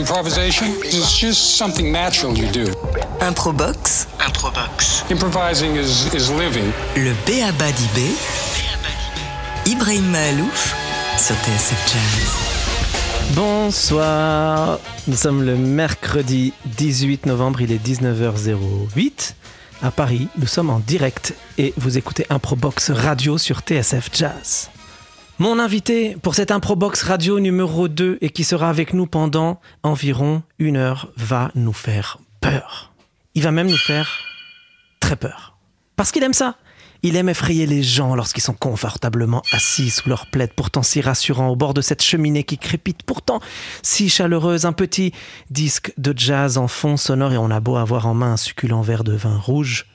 Improvisation? Is just something natural you do. Improbox. Improbox. Improvising is, is living. Le B.A.B.A. d'Ibé. Ibrahim Mahalouf sur TSF Jazz. Bonsoir, nous sommes le mercredi 18 novembre, il est 19h08 à Paris, nous sommes en direct et vous écoutez Improbox Radio sur TSF Jazz. Mon invité pour cette Improbox Radio numéro 2 et qui sera avec nous pendant environ une heure va nous faire peur. Il va même nous faire très peur. Parce qu'il aime ça. Il aime effrayer les gens lorsqu'ils sont confortablement assis sous leur plaide, pourtant si rassurant, au bord de cette cheminée qui crépite, pourtant si chaleureuse, un petit disque de jazz en fond sonore et on a beau avoir en main un succulent verre de vin rouge,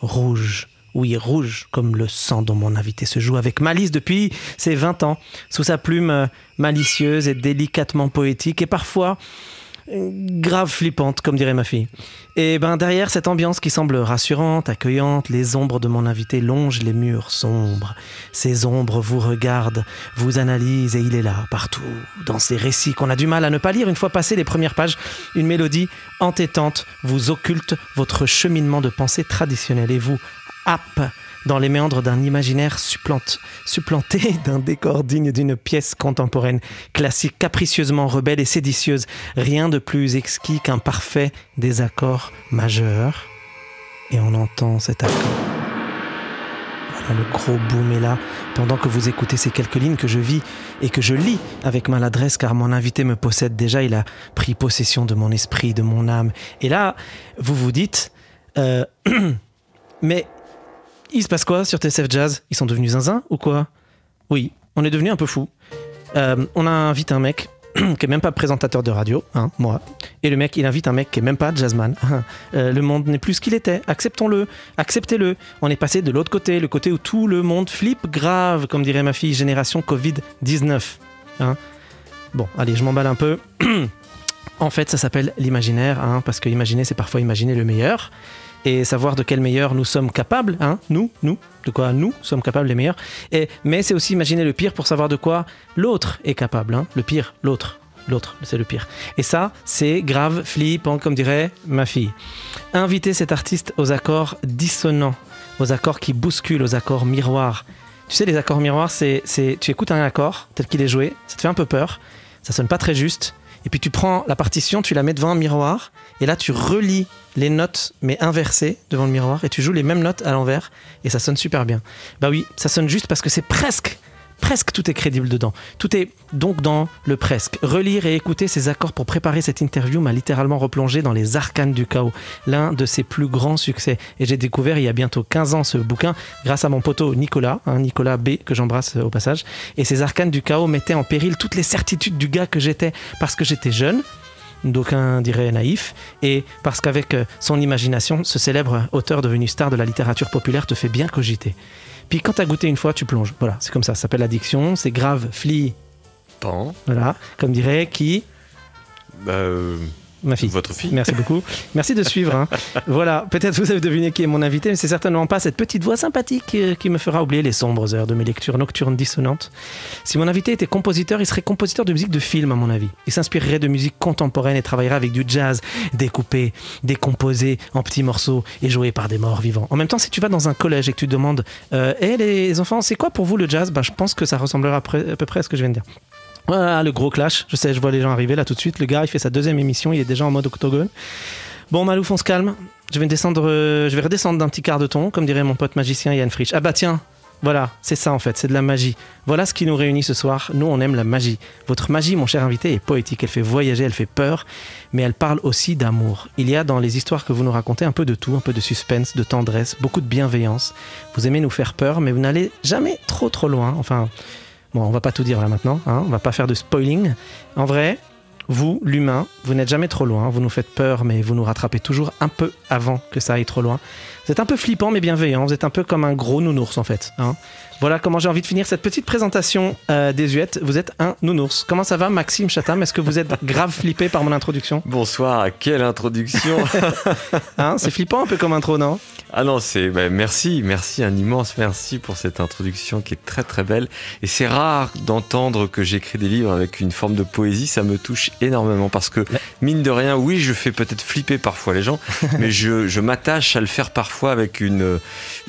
rouge, oui, rouge, comme le sang dont mon invité se joue avec malice depuis ses 20 ans, sous sa plume euh, malicieuse et délicatement poétique, et parfois grave flippante, comme dirait ma fille. Et ben derrière cette ambiance qui semble rassurante, accueillante, les ombres de mon invité longent les murs sombres. Ces ombres vous regardent, vous analysent et il est là, partout, dans ces récits qu'on a du mal à ne pas lire une fois passées les premières pages. Une mélodie entêtante vous occulte votre cheminement de pensée traditionnel et vous happe dans les méandres d'un imaginaire supplanté d'un décor digne d'une pièce contemporaine, classique, capricieusement rebelle et séditieuse. Rien de plus exquis qu'un parfait désaccord majeur. Et on entend cet accord. Voilà, le gros boom est là, pendant que vous écoutez ces quelques lignes que je vis et que je lis avec maladresse, car mon invité me possède déjà, il a pris possession de mon esprit, de mon âme. Et là, vous vous dites, euh, mais il se passe quoi sur TSF Jazz? Ils sont devenus zinzin ou quoi? Oui, on est devenu un peu fou. Euh, on a invité un mec qui est même pas présentateur de radio, hein, moi. Et le mec, il invite un mec qui est même pas jazzman. Euh, le monde n'est plus ce qu'il était. Acceptons-le, acceptez-le. On est passé de l'autre côté, le côté où tout le monde flippe grave, comme dirait ma fille, génération Covid-19. Hein. Bon, allez, je m'emballe un peu. en fait, ça s'appelle l'imaginaire, hein, parce que imaginer, c'est parfois imaginer le meilleur et savoir de quel meilleur nous sommes capables, hein, nous, nous, de quoi nous sommes capables les meilleurs. Et, mais c'est aussi imaginer le pire pour savoir de quoi l'autre est capable, hein, le pire, l'autre. L'autre, c'est le pire. Et ça, c'est grave, flippant, comme dirait ma fille. Inviter cet artiste aux accords dissonants, aux accords qui bousculent, aux accords miroirs. Tu sais, les accords miroirs, c'est, c'est tu écoutes un accord tel qu'il est joué, ça te fait un peu peur, ça sonne pas très juste, et puis tu prends la partition, tu la mets devant un miroir, et là tu relis les notes, mais inversées devant le miroir, et tu joues les mêmes notes à l'envers, et ça sonne super bien. Bah oui, ça sonne juste parce que c'est presque, presque tout est crédible dedans. Tout est donc dans le presque. Relire et écouter ces accords pour préparer cette interview m'a littéralement replongé dans les arcanes du chaos, l'un de ses plus grands succès. Et j'ai découvert il y a bientôt 15 ans ce bouquin grâce à mon poteau Nicolas, hein, Nicolas B, que j'embrasse au passage. Et ces arcanes du chaos mettaient en péril toutes les certitudes du gars que j'étais parce que j'étais jeune, d'aucuns diraient naïf, et parce qu'avec son imagination, ce célèbre auteur devenu star de la littérature populaire te fait bien cogiter. Puis quand t'as goûté une fois, tu plonges. Voilà, c'est comme ça, ça s'appelle l'addiction, c'est grave, fli. Pan. Voilà, comme dirait qui? Euh, Ma fille. Votre fille. Merci beaucoup. Merci de suivre. hein. voilà, peut-être vous avez deviné qui est mon invité, mais c'est certainement pas cette petite voix sympathique euh, qui me fera oublier les sombres heures de mes lectures nocturnes dissonantes. Si mon invité était compositeur, il serait compositeur de musique de film, à mon avis. Il s'inspirerait de musique contemporaine et travaillerait avec du jazz découpé, décomposé en petits morceaux et joué par des morts vivants. En même temps, si tu vas dans un collège et que tu te demandes euh, Eh les enfants, c'est quoi pour vous le jazz? Bah, Je pense que ça ressemblera à peu près à ce que je viens de dire. Voilà, le gros clash. Je sais, je vois les gens arriver là tout de suite. Le gars, il fait sa deuxième émission, il est déjà en mode octogone. Bon, Malouf, on se calme. Je vais, descendre, euh, je vais redescendre d'un petit quart de ton, comme dirait mon pote magicien Yann Frisch. Ah bah tiens, voilà, c'est ça en fait, c'est de la magie. Voilà ce qui nous réunit ce soir. Nous, on aime la magie. Votre magie, mon cher invité, est poétique. Elle fait voyager, elle fait peur, mais elle parle aussi d'amour. Il y a dans les histoires que vous nous racontez un peu de tout, un peu de suspense, de tendresse, beaucoup de bienveillance. Vous aimez nous faire peur, mais vous n'allez jamais trop trop loin. Enfin, bon, on va pas tout dire là maintenant, hein, on va pas faire de spoiling. En vrai, vous, l'humain, vous n'êtes jamais trop loin. Vous nous faites peur, mais vous nous rattrapez toujours un peu avant que ça aille trop loin. Vous êtes un peu flippant, mais bienveillant. Vous êtes un peu comme un gros nounours, en fait. hein. Voilà comment j'ai envie de finir cette petite présentation euh, désuète. Vous êtes un nounours. Comment ça va, Maxime Chatham? Est-ce que vous êtes grave flippé par mon introduction? Bonsoir, quelle introduction hein, C'est flippant un peu comme intro, non? Ah non, c'est bah, merci, merci, un immense merci pour cette introduction qui est très très belle. Et c'est rare d'entendre que j'écris des livres avec une forme de poésie, ça me touche énormément parce que mine de rien, oui, je fais peut-être flipper parfois les gens, mais je, je m'attache à le faire parfois avec une,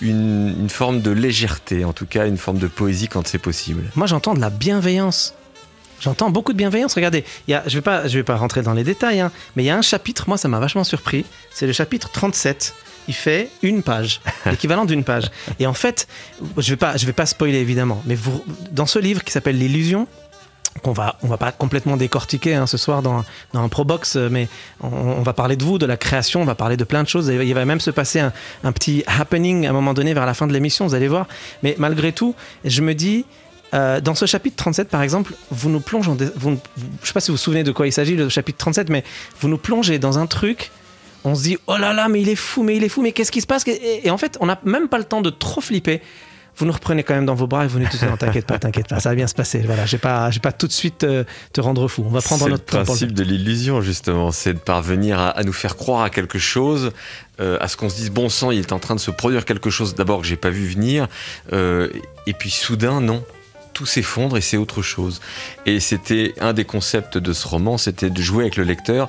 une, une forme de légèreté, en tout cas une forme de poésie quand c'est possible. Moi, j'entends de la bienveillance. J'entends beaucoup de bienveillance. Regardez, il y a, je ne vais, pas, je vais pas rentrer dans les détails, hein, mais il y a un chapitre, moi, ça m'a vachement surpris. C'est le chapitre 37. Il fait une page, l'équivalent d'une page. Et en fait, je ne vais, pas, je vais pas spoiler évidemment, mais vous, dans ce livre qui s'appelle L'illusion, qu'on va, on va pas complètement décortiquer hein, ce soir dans, dans un Probox, mais on, va parler de vous, de la création, on va parler de plein de choses. Il va même se passer un, petit happening à un moment donné vers la fin de l'émission, vous allez voir. Mais malgré tout, je me dis, euh, dans ce chapitre 37, par exemple, vous nous plongez, je sais pas si vous vous souvenez de quoi il s'agit, le chapitre 37, mais vous nous plongez dans un truc. On se dit, oh là là, mais il est fou, mais il est fou, mais qu'est-ce qui se passe? Et en fait, on n'a même pas le temps de trop flipper vous nous reprenez quand même dans vos bras et vous nous dites non t'inquiète pas t'inquiète pas ça va bien se passer. Voilà j'ai pas j'ai pas tout de suite te, te, rendre fou. On va prendre notre temps le principe de l'illusion justement c'est de parvenir à, à, nous faire croire à quelque chose euh, à ce qu'on se dise bon sang il est en train de se produire quelque chose d'abord que j'ai pas vu venir euh, et puis soudain non tout s'effondre et c'est autre chose. Et c'était un des concepts de ce roman, c'était de jouer avec le lecteur,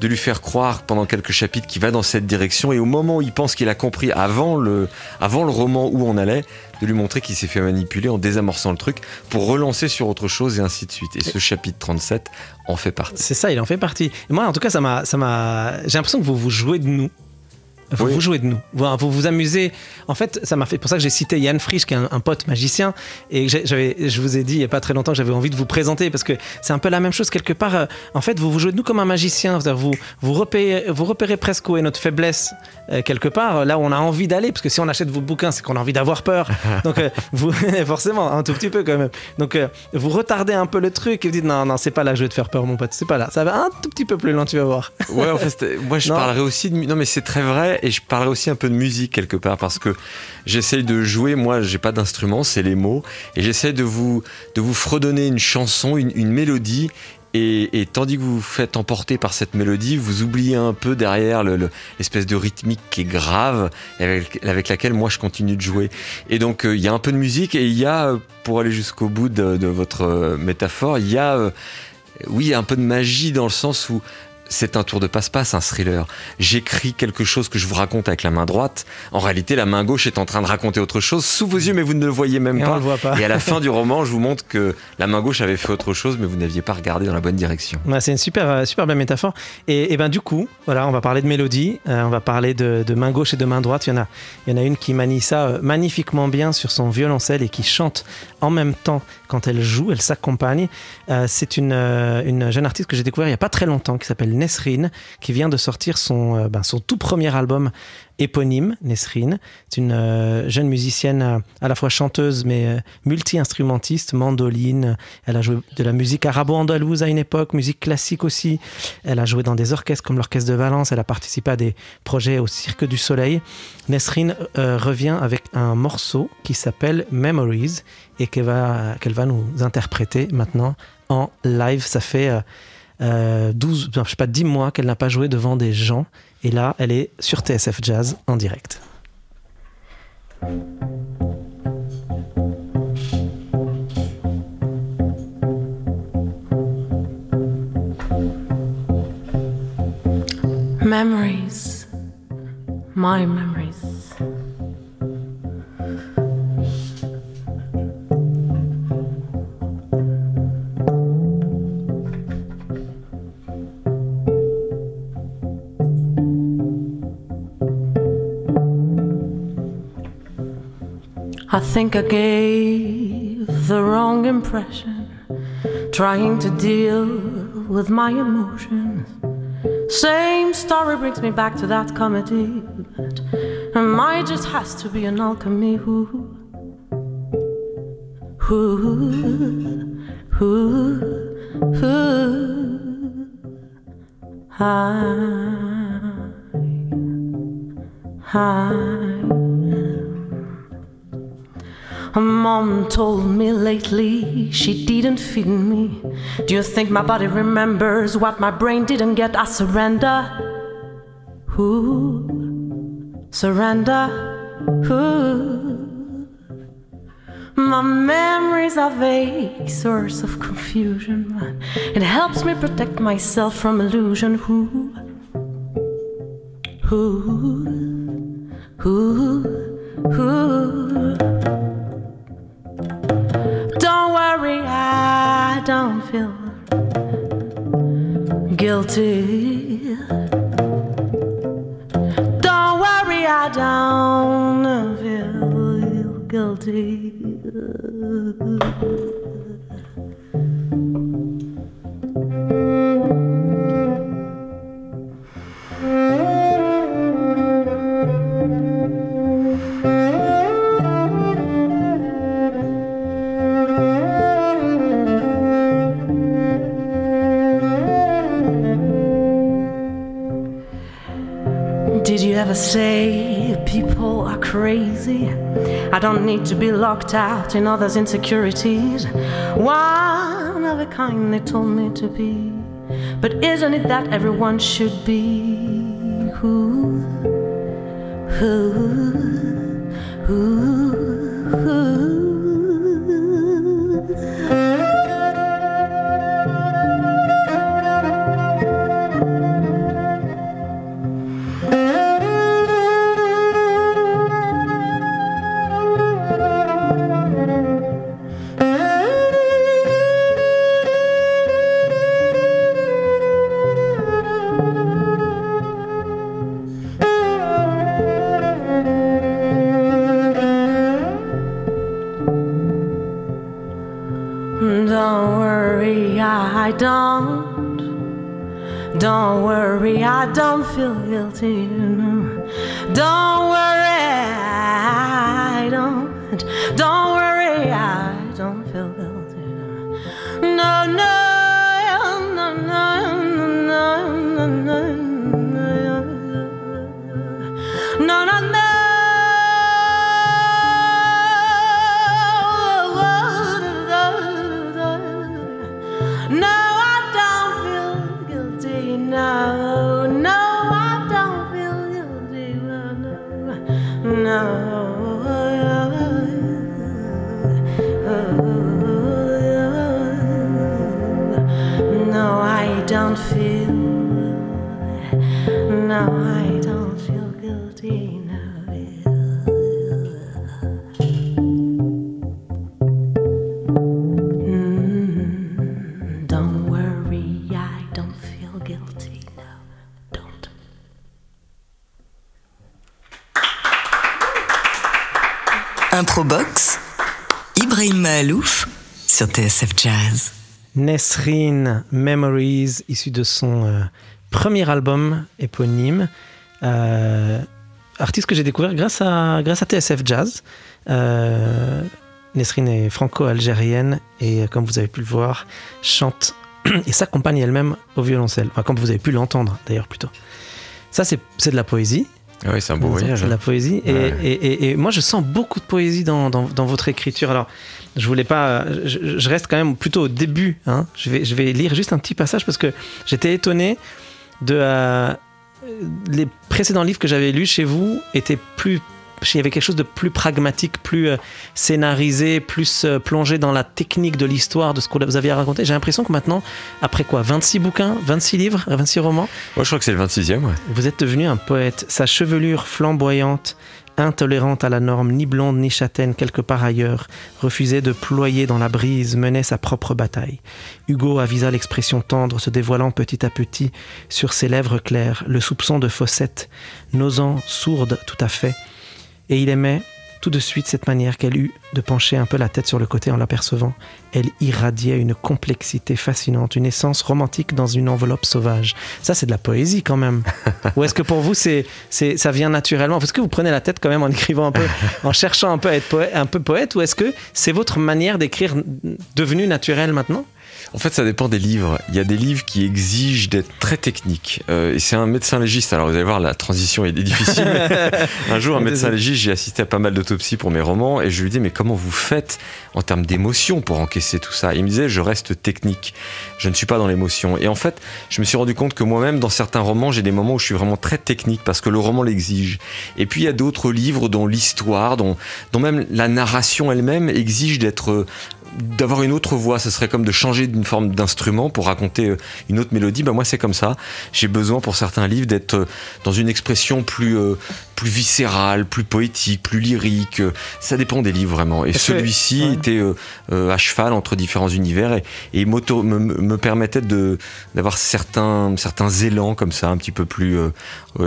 de lui faire croire pendant quelques chapitres qu'il va dans cette direction et au moment où il pense qu'il a compris avant le, avant le roman où on allait, de lui montrer qu'il s'est fait manipuler en désamorçant le truc pour relancer sur autre chose et ainsi de suite. Et ce chapitre 37 en fait partie. C'est ça, il en fait partie. Et moi, en tout cas, ça m'a, ça m'a, j'ai l'impression que vous vous jouez de nous. Vous, oui. vous jouez de nous. Vous vous, vous amusez. En fait, ça m'a fait pour ça que j'ai cité Yann Frisch, qui est un, un pote magicien. Et j'avais, je vous ai dit il n'y a pas très longtemps que j'avais envie de vous présenter parce que c'est un peu la même chose quelque part. Euh, en fait, vous vous jouez de nous comme un magicien. Vous, vous, repérez, vous repérez presque où est notre faiblesse euh, quelque part, là où on a envie d'aller. Parce que si on achète vos bouquins, c'est qu'on a envie d'avoir peur. Donc, euh, vous, forcément, un tout petit peu quand même. Donc, vous retardez un peu le truc et vous dites non, non, c'est pas là que je vais te faire peur, mon pote. C'est pas là. Ça va un tout petit peu plus loin, tu vas voir. Ouais, en fait, moi, je non. parlerai aussi de. Non, mais c'est très vrai et je parlerai aussi un peu de musique quelque part parce que j'essaye de jouer. Moi, j'ai pas d'instrument, c'est les mots et j'essaie de vous de vous fredonner une chanson, une, mélodie. Et, tandis que vous vous faites emporter par cette mélodie, vous oubliez un peu derrière l'espèce le, de rythmique qui est grave avec, laquelle moi je continue de jouer. Et donc il euh, y a un peu de musique et il y a, pour aller jusqu'au bout de, de, votre euh, métaphore, il y a, euh, oui, un peu de magie dans le sens où c'est un tour de passe-passe, un thriller. J'écris quelque chose que je vous raconte avec la main droite. En réalité, la main gauche est en train de raconter autre chose sous vos yeux, mais vous ne le voyez même et pas. On le voit pas. Et à la fin du roman, je vous montre que la main gauche avait fait autre chose, mais vous n'aviez pas regardé dans la bonne direction. Ouais, c'est une super, super belle métaphore. Et, et, ben du coup, voilà, on va parler de mélodie, euh, on va parler de, de, main gauche et de main droite. Il y en a, il y en a une qui manie ça euh, magnifiquement bien sur son violoncelle et qui chante en même temps quand elle joue, elle s'accompagne. Euh, c'est une, une jeune artiste que j'ai découvert il y a pas très longtemps qui s'appelle Nesrine qui vient de sortir son, euh, ben, son tout premier album éponyme, Nesrine. C'est une euh, jeune musicienne euh, à la fois chanteuse mais multi-instrumentiste, mandoline. Elle a joué de la musique arabo-andalouse à une époque, musique classique aussi. Elle a joué dans des orchestres comme l'Orchestre de Valence. Elle a participé à des projets au Cirque du Soleil. Nesrine revient avec un morceau qui s'appelle Memories et qu'elle va, qu'elle va nous interpréter maintenant en live. Ça fait... Euh, 12, je sais pas, 10 mois qu'elle n'a pas joué devant des gens. Et là, elle est sur TSF Jazz en direct. Memories, my memories. I think I gave the wrong impression, trying to deal with my emotions. Same story brings me back to that comedy, but mine just has to be an alchemy. Who, who, who, who, hi, hi. Mom told me lately she didn't feed me. Do you think my body remembers what my brain didn't get? I surrender. Who? Surrender. Who? My memories are vague, source of confusion. It helps me protect myself from illusion. Who? Who? Who? Who? Worry, I don't feel guilty. Don't worry, I don't feel guilty. Say people are crazy? I don't need to be locked out in others' insecurities. One of a kind they told me to be. But isn't it that everyone should be? Who? Who? Who? Who? now sur TSF Jazz. Nesrine Memories, issu de son euh, premier album éponyme. Euh, artiste que j'ai découvert grâce à, grâce à TSF Jazz. Euh, Nesrine est franco-algérienne et, euh, comme vous avez pu le voir, chante et s'accompagne elle-même au violoncelle. Enfin, comme vous avez pu l'entendre d'ailleurs plutôt. Ça, c'est c'est de la poésie. Oui, c'est un beau C'est voyage. de la hein. poésie. Et- et- et moi, je sens beaucoup de poésie dans, dans- dans votre écriture. Alors, je voulais pas. Je, je reste quand même plutôt au début. hein. Je, vais, je vais lire juste un petit passage parce que j'étais étonné de. euh, les précédents livres que j'avais lus chez vous étaient plus. Il y avait quelque chose de plus pragmatique, plus euh, scénarisé, plus euh, plongé dans la technique de l'histoire, de ce que vous aviez à raconter. J'ai l'impression que maintenant, après quoi 26 bouquins, 26 livres, 26 romans, Moi, je crois que c'est le 26e, ouais. vous êtes devenu un poète. Sa chevelure flamboyante, intolérante à la norme, ni blonde ni châtaine quelque part ailleurs, refusait de ployer dans la brise, menait sa propre bataille. Hugo avisa l'expression tendre se dévoilant petit à petit sur ses lèvres claires, le soupçon de fossette, n'osant sourde tout à fait. Et il aimait tout de suite cette manière qu'elle eut de pencher un peu la tête sur le côté en l'apercevant. Elle irradiait une complexité fascinante, une essence romantique dans une enveloppe sauvage. Ça, c'est de la poésie quand même. ou est-ce que pour vous, c'est, c'est, ça vient naturellement? Est-ce que vous prenez la tête quand même en écrivant un peu, en cherchant un peu à être poète, un peu poète, ou est-ce que c'est votre manière d'écrire devenue naturelle maintenant? En fait, ça dépend des livres. Il y a des livres qui exigent d'être très techniques. Euh, et c'est un médecin légiste. Alors, vous allez voir, la transition est difficile. un jour, un médecin légiste, j'ai assisté à pas mal d'autopsies pour mes romans et je lui dis Mais comment vous faites en termes d'émotion pour encaisser tout ça? Il me disait Je reste technique. Je ne suis pas dans l'émotion. Et en fait, je me suis rendu compte que moi-même, dans certains romans, j'ai des moments où je suis vraiment très technique parce que le roman l'exige. Et puis, il y a d'autres livres dont l'histoire, dont, dont même la narration elle-même exige d'être d'avoir une autre voix, ce serait comme de changer d'une forme d'instrument pour raconter euh, une autre mélodie. Ben moi, c'est comme ça. J'ai besoin pour certains livres d'être euh, dans une expression plus euh, plus viscérale, plus poétique, plus lyrique. Ça dépend des livres vraiment. Et celui-ci était à cheval entre différents univers et, et me, me, permettait de d'avoir certains certains élans comme ça, un petit peu plus.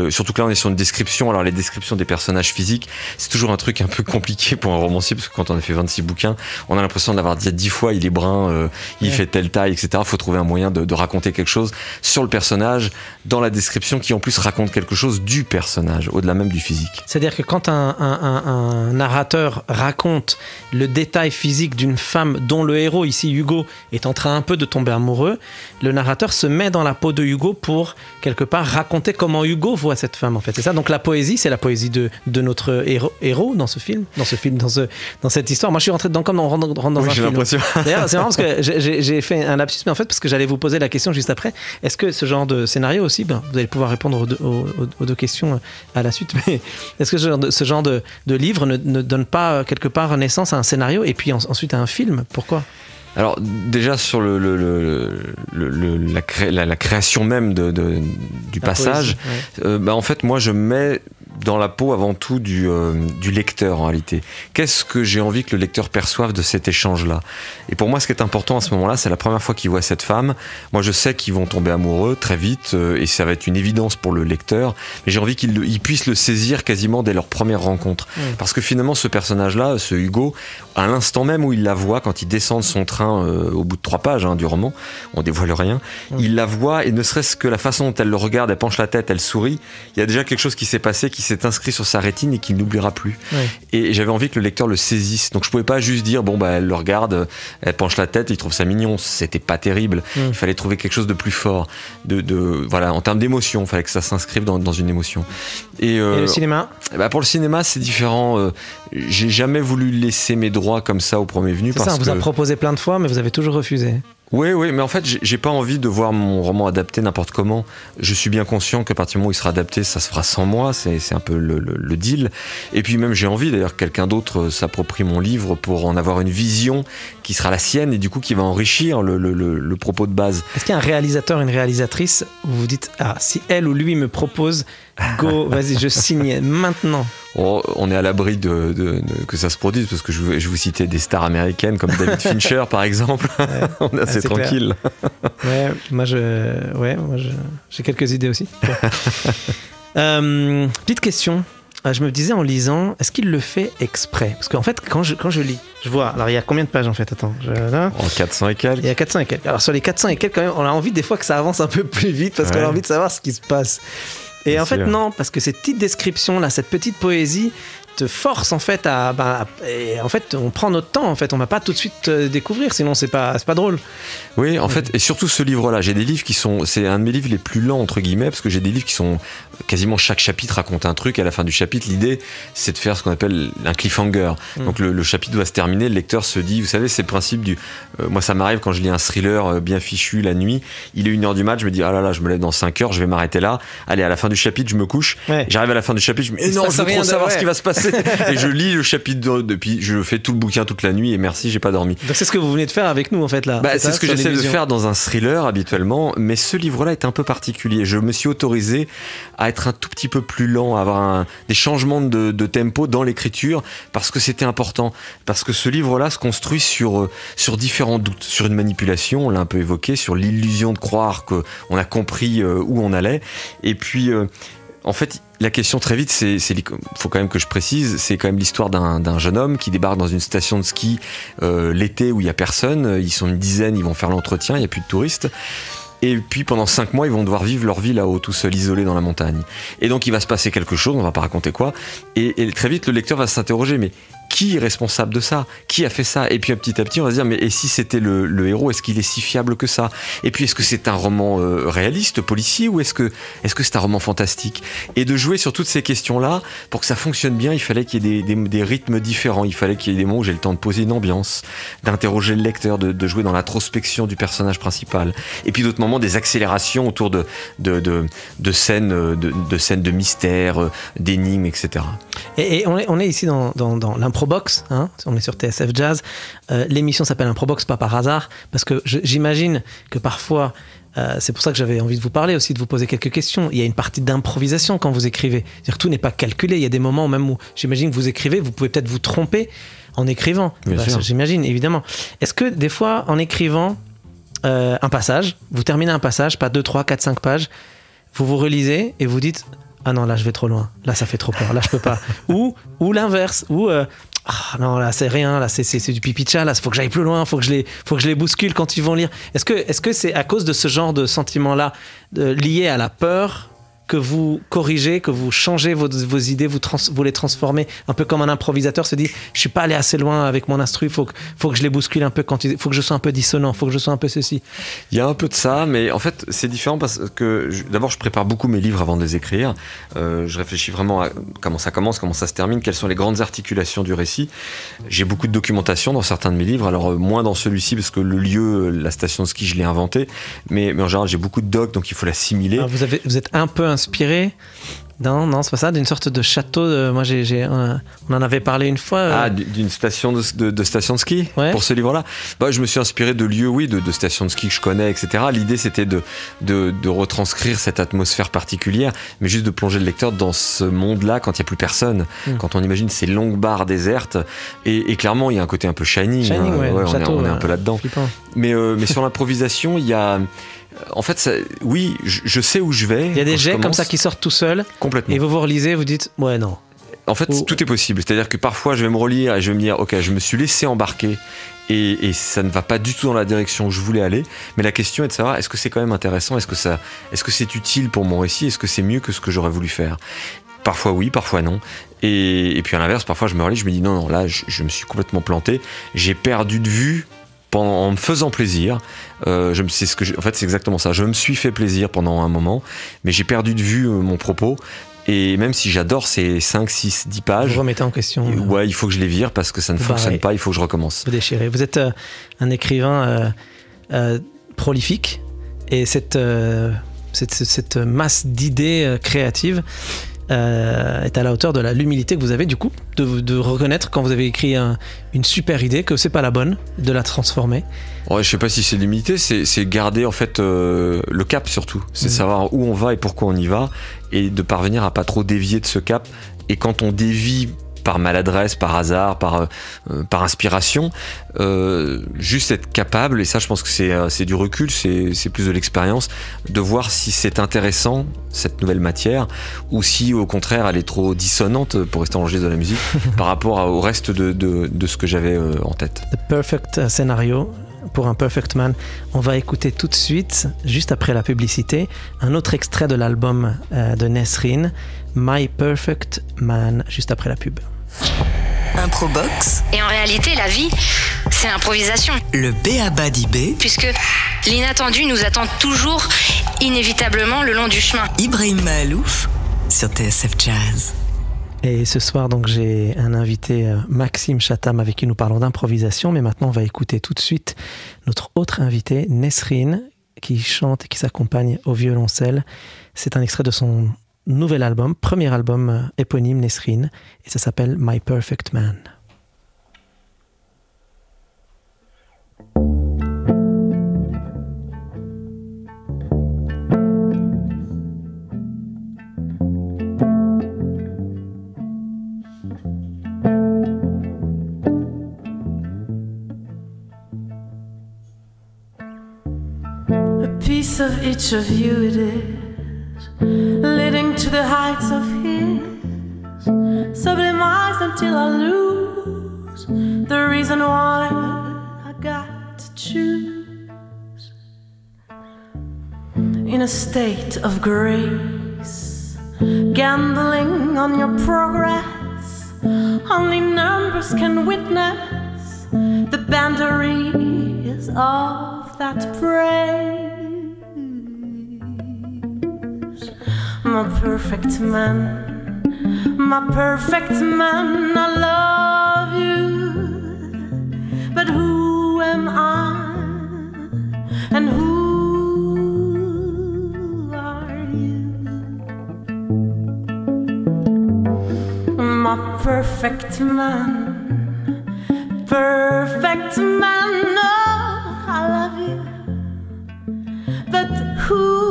surtout que là, on est sur une description. Alors les descriptions des personnages physiques, c'est toujours un truc un peu compliqué pour un romancier parce que quand on a fait 26 bouquins, on a l'impression d'avoir dire dix fois il est brun, euh, il fait telle taille, etc. Faut trouver un moyen de, raconter quelque chose sur le personnage dans la description qui en plus raconte quelque chose du personnage, au-delà même du physique. C'est-à-dire que quand un, narrateur raconte le détail physique d'une femme dont le héros, ici Hugo, est en train un peu de tomber amoureux, le narrateur se met dans la peau de Hugo pour quelque part raconter comment Hugo voit cette femme en fait. C'est ça. Donc la poésie, c'est la poésie de, de notre héros, héros dans ce film, dans ce film, dans, ce, dans cette histoire. Moi, je suis rentré dedans comme on rentre, dans un D'ailleurs, c'est marrant parce que j'ai fait un lapsus, mais en fait, parce que j'allais vous poser la question juste après. Est-ce que ce genre de scénario aussi, ben, vous allez pouvoir répondre aux deux, questions à la suite, mais est-ce que ce genre de, livre ne, donne pas quelque part naissance à un scénario et puis ensuite à un film? Pourquoi? Alors déjà sur le, la, création même de, du passage, euh, bah, en fait moi je mets dans la peau avant tout du, euh, du lecteur en réalité. Qu'est-ce que j'ai envie que le lecteur perçoive de cet échange-là? Et pour moi, ce qui est important à ce moment-là, c'est la première fois qu'il voit cette femme. Moi, je sais qu'ils vont tomber amoureux très vite euh, et ça va être une évidence pour le lecteur. Mais j'ai envie qu'il puisse le saisir quasiment dès leur première rencontre. Parce que finalement, ce personnage-là, ce Hugo, à l'instant même où il la voit, quand il descend de son train euh, au bout de trois pages hein, du roman, on dévoile rien, il la voit et ne serait-ce que la façon dont elle le regarde, elle penche la tête, elle sourit, il y a déjà quelque chose qui s'est passé, qui s'est inscrit sur sa rétine et qu'il n'oubliera plus. Et j'avais envie que le lecteur le saisisse. Donc je pouvais pas juste dire bon bah elle le regarde, elle penche la tête, il trouve ça mignon. C'était pas terrible. Il fallait trouver quelque chose de plus fort. De, de voilà en termes d'émotion, il fallait que ça s'inscrive dans, dans, une émotion. Et, euh, le cinéma? bah Pour le cinéma c'est différent. Euh, j'ai jamais voulu laisser mes droits comme ça au premier venu. Ça, on vous a proposé plein de fois, mais vous avez toujours refusé. Oui, oui, mais en fait, j'ai pas envie de voir mon roman adapté n'importe comment. Je suis bien conscient qu'à partir du moment où il sera adapté, ça se fera sans moi, c'est un peu le, deal. Et puis même, j'ai envie d'ailleurs que quelqu'un d'autre s'approprie mon livre pour en avoir une vision qui sera la sienne et du coup qui va enrichir le, propos de base. Est-ce qu'il y a un réalisateur, une réalisatrice, vous vous dites, ah, si elle ou lui me propose, go, vas-y, je signe maintenant Oh, on est à l'abri de, que ça se produise parce que je, je, vous citais des stars américaines comme David Fincher par exemple. on est assez tranquille. ouais, moi je, ouais, moi j'ai quelques idées aussi. euh, petite question. Ah, je me disais en lisant, est-ce qu'il le fait exprès? Parce qu'en fait, quand je, quand je lis, je vois. Alors, il y a combien de pages en fait? Attends. Je, là. En 400 et quelques. Il y a 400 et quelques. Alors, sur les 400 et quelques, quand même, on a envie des fois que ça avance un peu plus vite parce qu'on a envie de savoir ce qui se passe. Et en fait, non, parce que cette petite description là, cette petite poésie, te force en fait à, bah, et en fait on prend notre temps en fait. On va pas tout de suite euh, découvrir sinon c'est pas c'est pas drôle. Oui en fait et surtout ce livre là j'ai des livres qui sont c'est un de mes livres les plus lents entre guillemets parce que j'ai des livres qui sont quasiment chaque chapitre raconte un truc à la fin du chapitre l'idée c'est de faire ce qu'on appelle un cliffhanger. Mm. donc le, chapitre doit se terminer le lecteur se dit vous savez c'est le principe du euh, moi ça m'arrive quand je lis un thriller euh, bien fichu la nuit il est une heure du match je me dis ah là là je me lève dans 5 heures je vais m'arrêter là. Allez à la fin du chapitre je me couche. J'arrive à la fin du chapitre je me dis non je veux trop savoir ce qui va se passer et je lis le chapitre depuis, je fais tout le bouquin toute la nuit et merci, j'ai pas dormi. c'est ce que vous venez de faire avec nous en fait là. Bah, c'est ce que j'essaie de faire dans un thriller habituellement, mais ce livre-là est un peu particulier. Je me suis autorisé à être un tout petit peu plus lent, à avoir des changements de, tempo dans l'écriture parce que c'était important. Parce que ce livre-là se construit sur, euh, sur différents doutes, sur une manipulation, on l'a un peu évoqué, sur l'illusion de croire qu'on a compris euh, où on allait. Et puis, euh, en fait, la question très vite, c'est, faut quand même que je précise, c'est quand même l'histoire d'un, jeune homme qui débarque dans une station de ski euh, l'été où il y a personne. Ils sont une dizaine, ils vont faire l'entretien, il n'y a plus de touristes. Et puis pendant cinq mois, ils vont devoir vivre leur vie là-haut, tout seul, isolés dans la montagne. Et donc il va se passer quelque chose, on va pas raconter quoi. Et, très vite, le lecteur va s'interroger, mais qui est responsable de ça? Qui a fait ça? Et puis petit à petit, on va se dire, mais et si c'était le, héros, est-ce qu'il est si fiable que ça? Et puis, est-ce que c'est un roman euh, réaliste, policier, ou est-ce que est-ce que c'est un roman fantastique? Et de jouer sur toutes ces questions-là, pour que ça fonctionne bien, il fallait qu'il y ait des, des, rythmes différents, il fallait qu'il y ait des moments où j'ai le temps de poser une ambiance, d'interroger le lecteur, de, jouer dans l'introspection du personnage principal, et puis d'autres moments, des accélérations autour de, de, de, de scènes, de, de, scènes de mystère, euh, d'énigmes, etc. Et, on, est, on est ici dans, dans, dans Improbox, hein, on est sur TSF Jazz. Euh, l'émission s'appelle Improbox, pas par hasard, parce que j'imagine que parfois, euh, c'est pour ça que j'avais envie de vous parler aussi, de vous poser quelques questions. Il y a une partie d'improvisation quand vous écrivez. C'est-à-dire tout n'est pas calculé. Il y a des moments même où j'imagine que vous écrivez, vous pouvez peut-être vous tromper en écrivant. Bah, j'imagine, évidemment. Est-ce que des fois, en écrivant euh, un passage, vous terminez un passage, pas 2, 3, 4, 5 pages, vous vous relisez et vous dites ah non là je vais trop loin. Là ça fait trop peur. Là je peux pas. Ou ou l'inverse. Ou euh, ah non là c'est rien. Là c'est du pipi de chat. Là faut que j'aille plus loin. Faut que je les faut que je les bouscule quand ils vont lire. Est-ce que est-ce que c'est à cause de ce genre de sentiment là lié à la peur que vous corrigez, que vous changez vos, vos idées, vous, trans, vous les transformez, un peu comme un improvisateur se dit, je suis pas allé assez loin avec mon instru, faut que, faut que je les bouscule un peu quand il faut que je sois un peu dissonant, faut que je sois un peu ceci. Il y a un peu de ça, mais en fait c'est différent parce que d'abord je prépare beaucoup mes livres avant de les écrire, euh, je réfléchis vraiment à comment ça commence, comment ça se termine, quelles sont les grandes articulations du récit. J'ai beaucoup de documentation dans certains de mes livres, alors euh, moins dans celui-ci parce que le lieu, la station de ski, je l'ai inventé, mais, mais en général j'ai beaucoup de docs donc il faut l'assimiler. Vous, avez, vous êtes un peu inspiré non, non, c'est pas ça, d'une sorte de château. moi, j'ai, on en avait parlé une fois. Euh. Ah, d'une station de, de, station de ski pour ce livre-là. Bah, je me suis inspiré de lieux, oui, de, de stations de ski que je connais, etc. L'idée, c'était de, de, retranscrire cette atmosphère particulière, mais juste de plonger le lecteur dans ce monde-là quand il n'y a plus personne. Hmm. Quand on imagine ces longues barres désertes, et, clairement, il y a un côté un peu shining. Hein. on, est, on, est, un peu là-dedans. Mais, euh, mais sur l'improvisation, il y a en fait, oui, je, sais où je vais. Il y a des jets comme ça qui sortent tout seuls. Complètement. Et vous vous relisez, vous dites, ouais, non. En fait, tout est possible. C'est-à-dire que parfois, je vais me relire et je vais me dire, ok, je me suis laissé embarquer et, ça ne va pas du tout dans la direction où je voulais aller. Mais la question est de savoir, est-ce que c'est quand même intéressant? Est-ce que ça, est-ce que c'est utile pour mon récit? Est-ce que c'est mieux que ce que j'aurais voulu faire? Parfois oui, parfois non. Et, puis à l'inverse, parfois je me relis, je me dis non, non, là, je me suis complètement planté. J'ai perdu de vue en me faisant plaisir. Euh, je c'est ce que en fait, c'est exactement ça. Je me suis fait plaisir pendant un moment, mais j'ai perdu de vue euh, mon propos. Et même si j'adore ces 5, 6, 10 pages. Vous remettez en question. Euh, ouais, il faut que je les vire parce que ça ne fonctionne pas, il faut que je recommence. Vous déchirez. Vous êtes un écrivain prolifique et cette, cette, cette masse d'idées créatives euh, est à la hauteur de l'humilité que vous avez du coup de, de reconnaître quand vous avez écrit une super idée que c'est pas la bonne, de la transformer. Ouais, je sais pas si c'est l'humilité, c'est garder en fait euh, le cap surtout, c'est mhm. savoir où on va et pourquoi on y va et de parvenir à pas trop dévier de ce cap. Et quand on dévie par maladresse, par hasard, par, euh, par inspiration. Euh, juste être capable, et ça je pense que c'est euh, du recul, c'est plus de l'expérience, de voir si c'est intéressant, cette nouvelle matière, ou si au contraire elle est trop dissonante, pour rester en de la musique, par rapport au reste de, de, de ce que j'avais en tête. The perfect scénario pour un Perfect Man. On va écouter tout de suite, juste après la publicité, un autre extrait de l'album de Nesrine, My Perfect Man, juste après la pub. Improbox. Et en réalité, la vie, c'est l'improvisation. Le B.A.B.A. d'IB. Puisque l'inattendu nous attend toujours, inévitablement, le long du chemin. Ibrahim Malouf sur TSF Jazz. Et ce soir, donc, j'ai un invité, euh, Maxime Chatham, avec qui nous parlons d'improvisation. Mais maintenant, on va écouter tout de suite notre autre invité, Nesrine, qui chante et qui s'accompagne au violoncelle. C'est un extrait de son nouvel album, premier album euh, éponyme Nesrine, et ça s'appelle My Perfect Man. Leading to the heights of his, sublimates until I lose the reason why I got to choose. In a state of grace, gambling on your progress, Only numbers can witness the boundaries of that praise. My perfect man, my perfect man, I love you. But who am I? And who are you? My perfect man, perfect man, oh, I love you. But who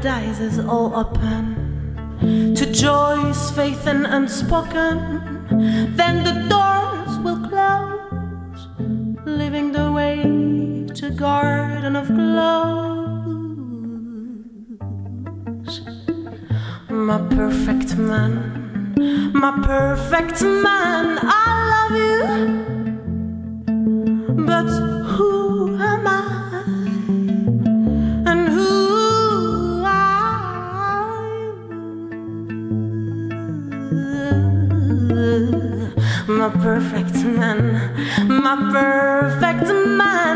paradise is all open to joys, faith, and unspoken. Then the doors will close, leaving the way to garden of clothes. My perfect man, my perfect man, I love you. But perfect man, my perfect man,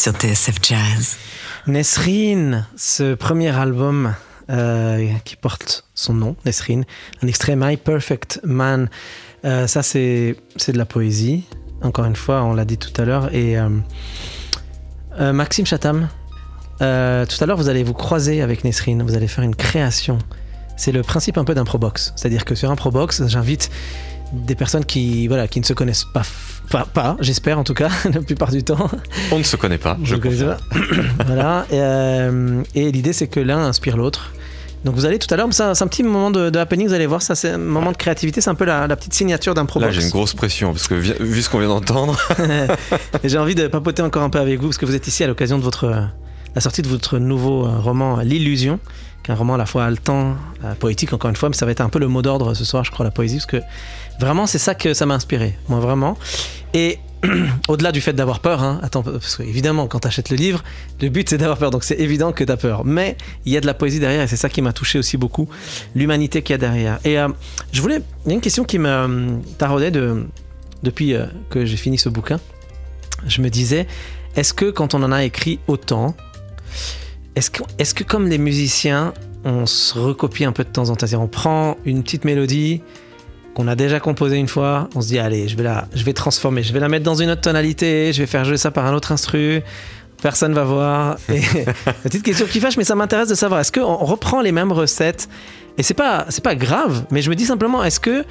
sur TSF Jazz. Nesrine, ce premier album euh, qui porte son nom, Nesrine, un extrait My Perfect Man. Euh, ça, c'est de la poésie. Encore une fois, on l'a dit tout à l'heure. Et euh, Maxime Chatham, tout à l'heure, vous allez vous croiser avec Nesrine. Vous allez faire une création. C'est le principe un peu d'un probox. C'est-à-dire que sur un probox, j'invite des personnes qui, voilà, qui ne se connaissent pas, pas, pas j'espère en tout cas, la plupart du temps. On ne se connaît pas, je pas voilà. Et, euh, et l'idée, c'est que l'un inspire l'autre. Donc vous allez tout à l'heure, c'est un, petit moment de, de happening, vous allez voir, ça c'est un moment de créativité, c'est un peu la, la petite signature d'un Là, probox. j'ai une grosse pression parce que vi- vu ce qu'on vient d'entendre, j'ai envie de papoter encore un peu avec vous, parce que vous êtes ici à l'occasion de votre, euh, la sortie de votre nouveau euh, roman L'Illusion, qui est un roman à la fois haletant, euh, poétique encore une fois, mais ça va être un peu le mot d'ordre ce soir, je crois, la poésie, parce que vraiment c'est ça que ça m'a inspiré, moi vraiment. Et au-delà du fait d'avoir peur, hein, attends, parce que évidemment, quand tu achètes le livre, le but c'est d'avoir peur, donc c'est évident que tu as peur. Mais il y a de la poésie derrière, et c'est ça qui m'a touché aussi beaucoup, l'humanité qu'il y a derrière. Et euh, je voulais, il y a une question qui me euh, taraudait de, depuis que j'ai fini ce bouquin. Je me disais, est-ce que quand on en a écrit autant, est-ce que, est-ce que comme les musiciens, on se recopie un peu de temps en temps? C'est-à-dire, on prend une petite mélodie qu'on a déjà composée une fois, on se dit allez, je vais la, je vais transformer, je vais la mettre dans une autre tonalité, je vais faire jouer ça par un autre instru. Personne va voir. Et, petite question qui fâche, mais ça m'intéresse de savoir. Est-ce qu'on reprend les mêmes recettes? Et c'est pas, c'est pas grave, mais je me dis simplement, est-ce que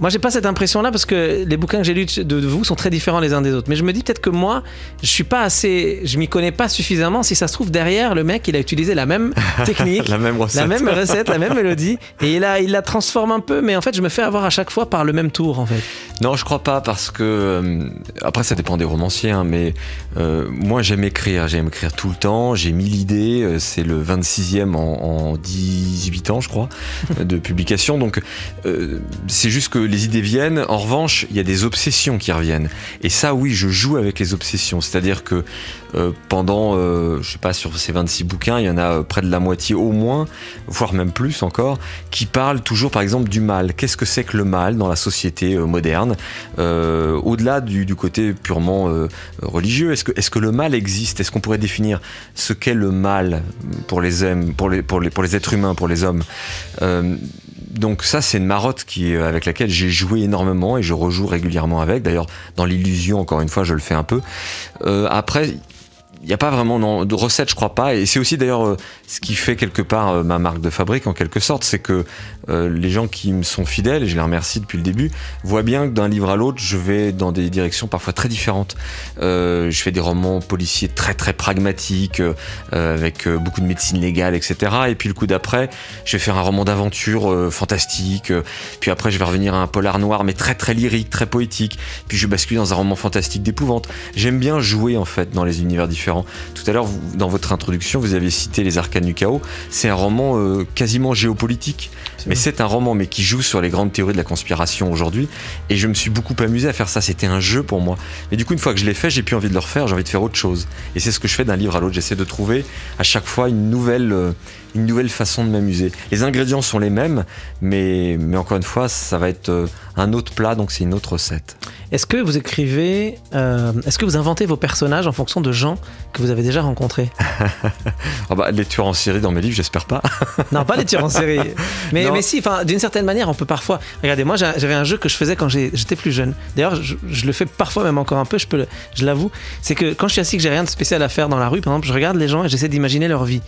moi, j'ai pas cette impression-là parce que les bouquins que j'ai lus de, vous sont très différents les uns des autres. Mais je me dis peut-être que moi, je suis pas assez, je m'y connais pas suffisamment. Si ça se trouve derrière, le mec, il a utilisé la même technique, la même recette, la même recette, la même mélodie, et il a, il la transforme un peu. Mais en fait, je me fais avoir à chaque fois par le même tour, en fait. Non, je crois pas parce que euh, après, ça dépend des romanciers, hein, mais euh, moi, j'aime écrire, j'aime écrire tout le temps. J'ai mille idées. Euh, c'est le 26e en, en, 18 ans, je crois, de publication. Donc, c'est juste que les idées viennent. En revanche, il y a des obsessions qui reviennent. Et ça, oui, je joue avec les obsessions. C'est-à-dire que euh, pendant, euh, je sais pas, sur ces 26 bouquins, il y en a euh, près de la moitié au moins, voire même plus encore, qui parlent toujours, par exemple, du mal. Qu'est-ce que c'est que le mal dans la société moderne Au-delà du, côté purement religieux, est-ce que, le mal existe? Est-ce qu'on pourrait définir ce qu'est le mal pour les, pour, les, pour, les, pour les êtres humains, pour les hommes? Donc ça, c'est une marotte avec laquelle j'ai joué énormément et je rejoue régulièrement avec. D'ailleurs, dans l'illusion, encore une fois, je le fais un peu. Euh, après, il n'y a pas vraiment de recette, je crois pas. Et c'est aussi d'ailleurs euh, ce qui fait quelque part euh, ma marque de fabrique en quelque sorte, c'est que euh, les gens qui me sont fidèles, et je les remercie depuis le début, voient bien que d'un livre à l'autre, je vais dans des directions parfois très différentes. je fais des romans policiers très très pragmatiques, avec beaucoup de médecine légale, etc. Et puis le coup d'après, je vais faire un roman d'aventure fantastique. puis après, je vais revenir à un polar noir, mais très très lyrique, très poétique. Puis je bascule dans un roman fantastique d'épouvante. J'aime bien jouer en fait dans les univers différents. Tout à l'heure, dans votre introduction, vous aviez cité Les Arcanes du Chaos. C'est un roman euh, quasiment géopolitique, mais c'est un roman mais qui joue sur les grandes théories de la conspiration aujourd'hui. Et je me suis beaucoup amusé à faire ça. C'était un jeu pour moi. Mais du coup, une fois que je l'ai fait, j'ai plus envie de le refaire. J'ai envie de faire autre chose. Et c'est ce que je fais d'un livre à l'autre. J'essaie de trouver à chaque fois une nouvelle. Euh, façon de m'amuser. Les ingrédients sont les mêmes, mais, mais encore une fois, ça va être euh, un autre plat, donc c'est une autre recette. Est-ce que vous écrivez, euh, est-ce que vous inventez vos personnages en fonction de gens que vous avez déjà rencontrés? Oh bah, Les tueurs en série dans mes livres, j'espère pas. non, pas les tueurs en série. Mais, mais si, d'une certaine manière, on peut parfois. Regardez, moi j'avais un jeu que je faisais quand j'étais plus jeune. D'ailleurs, je, je, le fais parfois même encore un peu, je, peux je l'avoue. C'est que quand je suis assis, que j'ai rien de spécial à faire dans la rue, par exemple, je regarde les gens et j'essaie d'imaginer leur vie.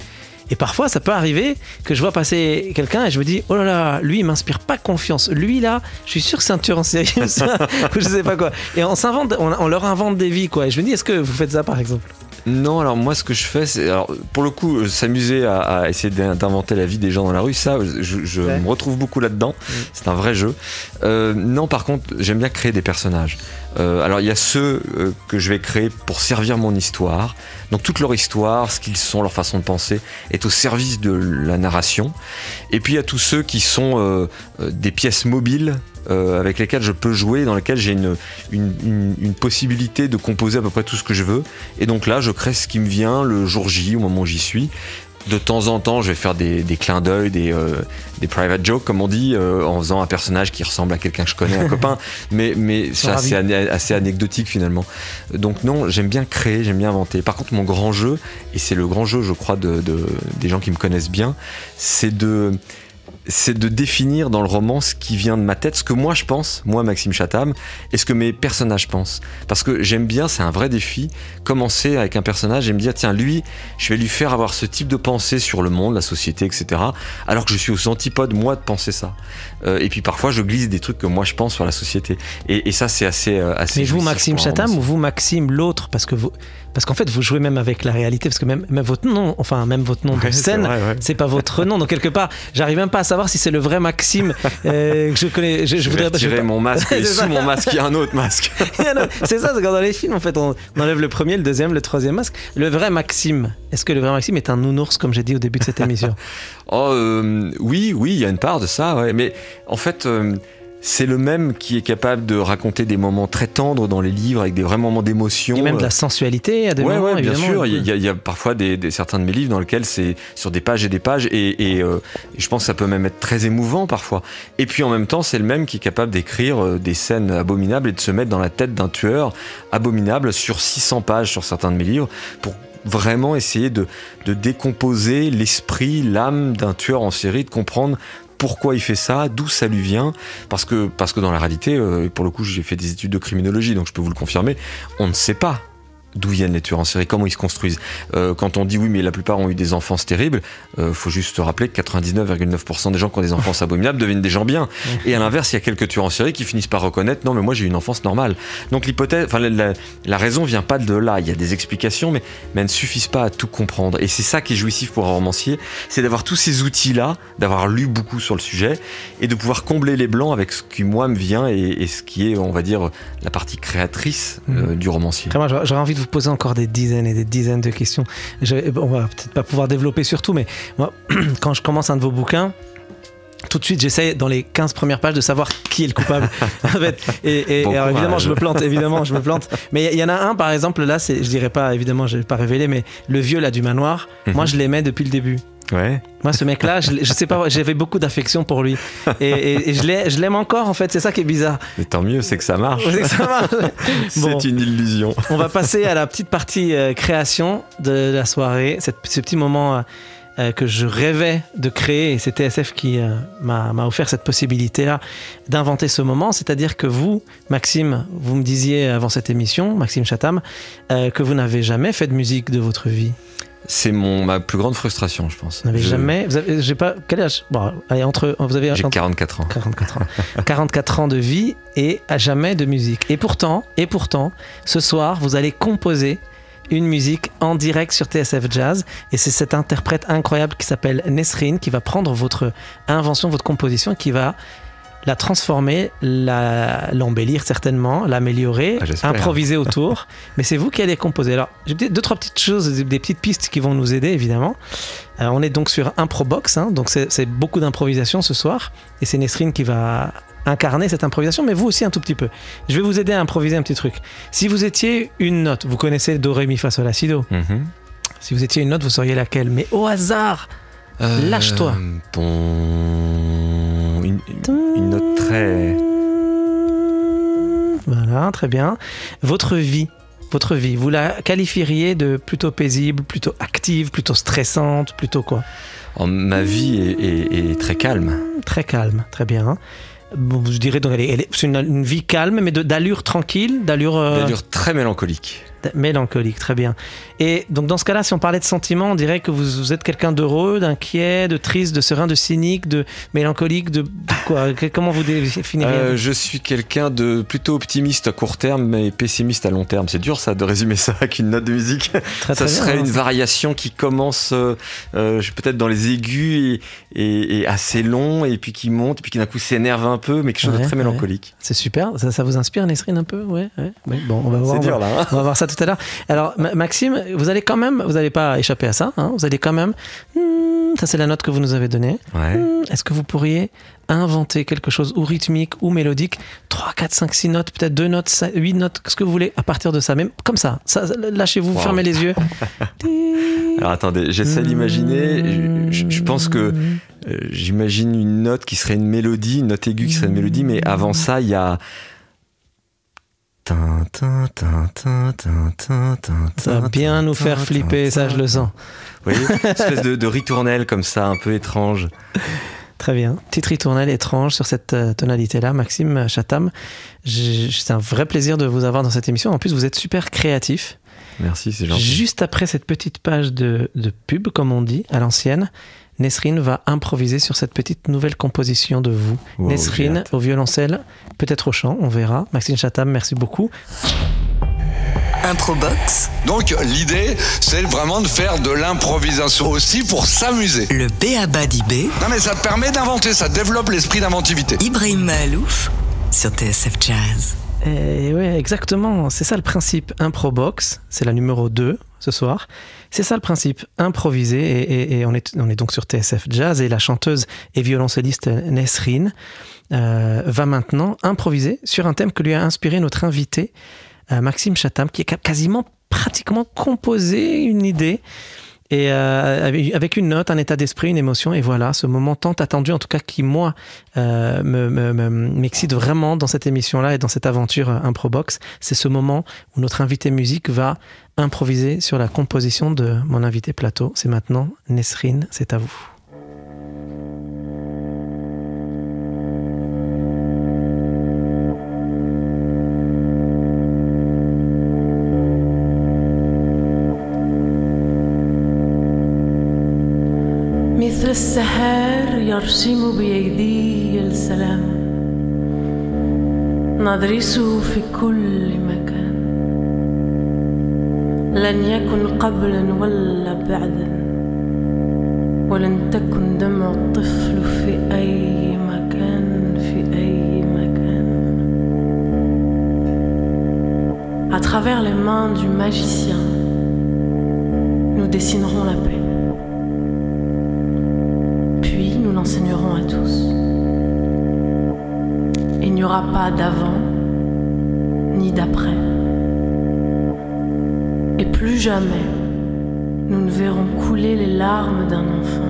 Et parfois, ça peut arriver que je vois passer quelqu'un et je me dis, oh là là, lui, il m'inspire pas confiance. Lui, là, je suis sûr que c'est un tueur en série, ou je sais pas quoi. Et on on, leur invente des vies, quoi. Et je me dis, est-ce que vous faites ça, par exemple? Non, alors moi ce que je fais, c'est alors pour le coup euh, s'amuser à, essayer d'inventer la vie des gens dans la rue, ça, je, me retrouve beaucoup là-dedans. Mm. C'est un vrai jeu. Euh, non, par contre, j'aime bien créer des personnages. Euh, alors il y a ceux que je vais créer pour servir mon histoire. Donc toute leur histoire, ce qu'ils sont, leur façon de penser, est au service de la narration. Et puis il y a tous ceux qui sont euh, euh, des pièces mobiles euh, avec lesquelles je peux jouer, dans lesquelles j'ai une, une, possibilité de composer à peu près tout ce que je veux. Et donc là, je crée ce qui me vient le jour J, au moment où j'y suis de temps en temps, je vais faire des, clins d'œil, des, euh, des, private jokes, comme on dit, euh, en faisant un personnage qui ressemble à quelqu'un que je connais, un copain. Mais, mais c'est assez, assez, anecdotique finalement. Donc non, j'aime bien créer, j'aime bien inventer. Par contre, mon grand jeu, et c'est le grand jeu, je crois, de, des gens qui me connaissent bien, c'est de c'est de définir dans le roman ce qui vient de ma tête, ce que moi je pense, moi Maxime Chatham, et ce que mes personnages pensent. Parce que j'aime bien, c'est un vrai défi, commencer avec un personnage et me dire, tiens, lui, je vais lui faire avoir ce type de pensée sur le monde, la société, etc. Alors que je suis aux antipodes, moi, de penser ça. Euh, et puis parfois, je glisse des trucs que moi je pense sur la société. Et, ça, c'est assez, euh, assez. Mais vous, Maxime Chatham, ou vous, Maxime, l'autre Parce que vous. Parce qu'en fait, vous jouez même avec la réalité, parce que même, même votre nom, enfin, même votre nom de scène, c'est pas votre nom. Donc, quelque part, j'arrive même pas à savoir si c'est le vrai Maxime euh, que je connais. Je, je, voudrais tirer mon masque, et sous mon masque, il y a un autre masque. c'est ça, c'est quand dans les films, en fait, on, enlève le premier, le deuxième, le troisième masque. Le vrai Maxime, est-ce que le vrai Maxime est un nounours, comme j'ai dit au début de cette émission? Oh, euh, oui, oui, il y a une part de ça, ouais. Mais en fait. Euh, c'est le même qui est capable de raconter des moments très tendres dans les livres avec des vrais moments d'émotion. Et même de la sensualité à des moments. bien sûr. Il y, a, parfois des, certains de mes livres dans lesquels c'est sur des pages et des pages et, euh, je pense que ça peut même être très émouvant parfois. Et puis en même temps, c'est le même qui est capable d'écrire euh, des scènes abominables et de se mettre dans la tête d'un tueur abominable sur 600 pages sur certains de mes livres pour vraiment essayer de, de décomposer l'esprit, l'âme d'un tueur en série, de comprendre pourquoi il fait ça, d'où ça lui vient, parce que, dans la réalité, euh, pour le coup j'ai fait des études de criminologie, donc je peux vous le confirmer, on ne sait pas d'où viennent les tueurs en série, comment ils se construisent. Euh, quand on dit oui, mais la plupart ont eu des enfances terribles, euh, faut juste se rappeler que 99,9% des gens qui ont des enfances abominables deviennent des gens bien. Et à l'inverse, il y a quelques tueurs en série qui finissent par reconnaître non, mais moi j'ai eu une enfance normale. Donc l'hypothèse, enfin la, la, raison vient pas de là. Il y a des explications, mais, mais elles ne suffisent pas à tout comprendre. Et c'est ça qui est jouissif pour un romancier, c'est d'avoir tous ces outils-là, d'avoir lu beaucoup sur le sujet et de pouvoir combler les blancs avec ce qui moi me vient et, ce qui est, on va dire, la partie créatrice euh, mmh. du romancier. J'aurais envie de vous poser encore des dizaines et des dizaines de questions. On va peut-être pas pouvoir développer sur tout, mais moi, quand je commence un de vos bouquins, tout de suite, j'essaie dans les 15 premières pages de savoir qui est le coupable. Et, alors, évidemment, je me plante, évidemment, je me plante. Mais il y, en a un, par exemple, là, je dirais pas, évidemment, je vais pas révéler, mais le vieux là du manoir, mhm. moi, je l'aimais depuis le début. Ouais. Moi, ce mec-là, je, je, sais pas, j'avais beaucoup d'affection pour lui. Et, je l'aime encore, en fait. C'est ça qui est bizarre. Mais tant mieux, c'est que ça marche. c'est une illusion. on va passer à la petite partie euh, création de la soirée. Cette, ce petit moment euh, euh, que je rêvais de créer. Et c'est TSF qui m'a offert cette possibilité-là d'inventer ce moment. C'est-à-dire que vous, Maxime, vous me disiez avant cette émission, Maxime Chatham, que vous n'avez jamais fait de musique de votre vie. C'est mon ma plus grande frustration, je pense. Vous n'avez jamais. Vous avez, j'ai pas. Quel âge? Bon, allez, entre. Vous avez. J'ai 44 ans. 44 ans. 44 ans de vie et à jamais de musique. Et pourtant, et pourtant, ce soir, vous allez composer une musique en direct sur TSF Jazz. Et c'est cet interprète incroyable qui s'appelle Nesrine qui va prendre votre invention, votre composition, qui va la transformer, l'embellir certainement, l'améliorer, ah, improviser autour. Mais c'est vous qui allez composer. Alors, j'ai deux, trois petites choses, des, petites pistes qui vont nous aider, évidemment. Alors, on est donc sur Improbox, hein, donc c'est beaucoup d'improvisation ce soir. Et c'est Nesrine qui va incarner cette improvisation, mais vous aussi un tout petit peu. Je vais vous aider à improviser un petit truc. Si vous étiez une note, vous connaissez Do, Ré, Mi, Fa, Sol, La, Si, Do. Mhm. Si vous étiez une note, vous seriez laquelle Mais au hasard, euh, lâche-toi. Une, note très. Voilà, très bien. Votre vie, votre vie, vous la qualifieriez de plutôt paisible, plutôt active, plutôt stressante, plutôt quoi? Oh, Ma vie est, très calme. Très calme, très bien. Je dirais c'est une, vie calme, mais d'allure tranquille, d'allure. Euh, d'allure très mélancolique. Mélancolique, très bien. Et donc dans ce cas-là, si on parlait de sentiments, on dirait que vous, êtes quelqu'un d'heureux, d'inquiet, de triste, de serein, de cynique, de mélancolique, de, quoi? Comment vous définiriez euh, Je suis quelqu'un de plutôt optimiste à court terme, mais pessimiste à long terme. C'est dur ça de résumer ça avec une note de musique. Très, ça serait une variation qui commence euh, euh, peut-être dans les aigus et, assez long, et puis qui monte, et puis qui d'un coup s'énerve un peu, mais quelque chose de très mélancolique. C'est super. Ça, vous inspire, Nesrine, un peu? Ouais, Bon, on va voir. C'est dur là. Hein. on va voir ça tout à l'heure. Alors, Maxime, vous allez quand même, vous n'allez pas échapper à ça, hein, vous allez quand même, hmm, ça c'est la note que vous nous avez donnée. Hmm, est-ce que vous pourriez inventer quelque chose ou rythmique ou mélodique? 3, 4, 5, 6 notes, peut-être 2 notes, 8 notes, ce que vous voulez à partir de ça, même comme ça, ça lâchez-vous, fermez les yeux. Alors attendez, j'essaie d'imaginer, je, pense que euh, j'imagine une note qui serait une mélodie, une note aiguë qui serait une mélodie, mais avant ça, il y a ça va bien nous faire flipper, ça je le sens. Voyez, une espèce de, ritournelle comme ça, un peu étrange. Très bien. Petite ritournelle étrange sur cette euh, tonalité-là. Maxime Chatham, c'est un vrai plaisir de vous avoir dans cette émission. En plus, vous êtes super créatif. Merci, c'est gentil. Juste après cette petite page de, de pub, comme on dit, à l'ancienne, Nesrine va improviser sur cette petite nouvelle composition de vous. Nesrine au violoncelle, peut-être au chant, on verra. Maxime Chatham, merci beaucoup. Improbox. Donc l'idée, c'est vraiment de faire de l'improvisation aussi pour s'amuser. Le B.A.B.A. d'IB. Non mais ça permet d'inventer, ça développe l'esprit d'inventivité. Ibrahim Malouf sur TSF Jazz. Et ouais, exactement, c'est ça le principe. Improbox, c'est la numéro 2 ce soir. C'est ça le principe, improviser. Et, on, est, on est donc sur TSF Jazz et la chanteuse et violoncelliste Nesrine euh, va maintenant improviser sur un thème que lui a inspiré notre invité euh, Maxime Chatham, qui est quasiment pratiquement composé une idée et euh, avec une note, un état d'esprit, une émotion, et voilà, ce moment tant attendu, en tout cas qui moi m'excite vraiment dans cette émission-là et dans cette aventure Improbox, c'est ce moment où notre invité musique va improviser sur la composition de mon invité plateau. C'est maintenant Nesrine, c'est à vous. لن يكن قبلا ولا بعدا ولن تكن دمع الطفل في أي مكان في أي مكان À travers les mains du magicien, nous dessinerons la paix. Puis nous l'enseignerons à tous. Il n'y aura pas d'avant ni d'après. Jamais nous ne verrons couler les larmes d'un enfant.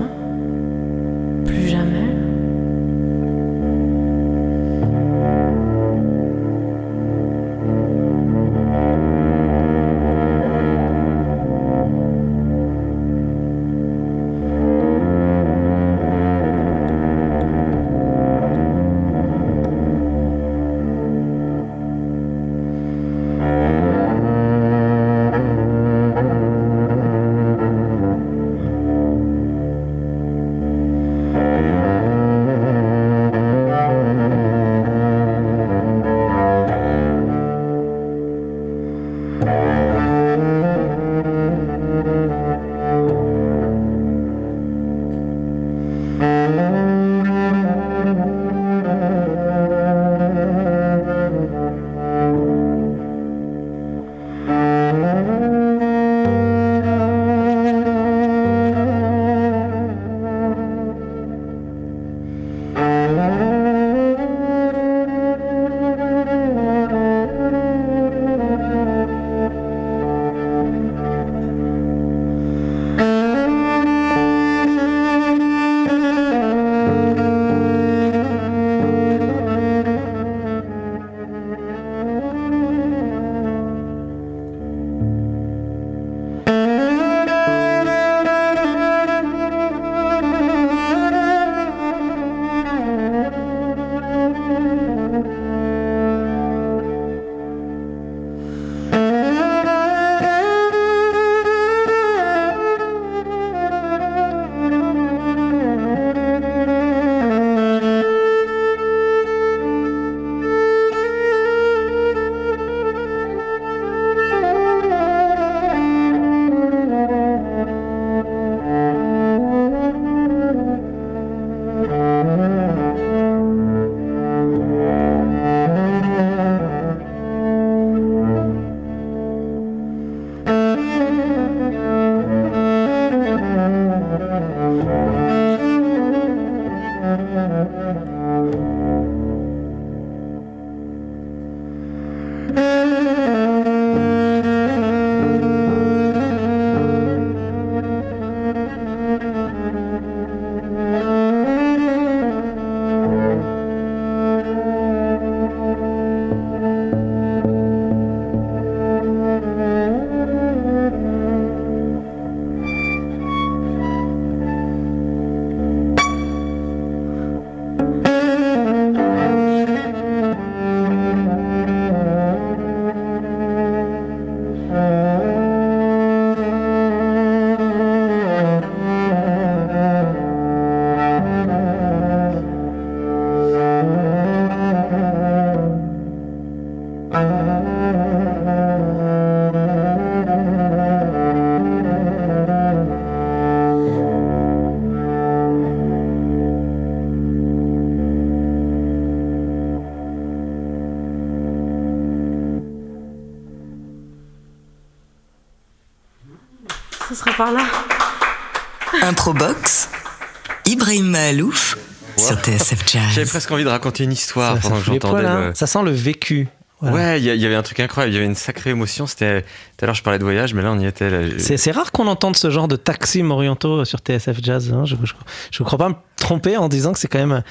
Mahalouf sur TSF Jazz. J'avais presque envie de raconter une histoire Ça, ça pendant que j'entendais. hein. le- Ça sent le vécu. Voilà. Ouais, il y, avait un truc incroyable, il y avait une sacrée émotion. C'était tout à l'heure je parlais de voyage, mais là on y était. là. C'est c'est rare qu'on entende ce genre de taxis orientaux sur TSF Jazz. hein. Je ne crois pas me tromper en disant que c'est quand même euh,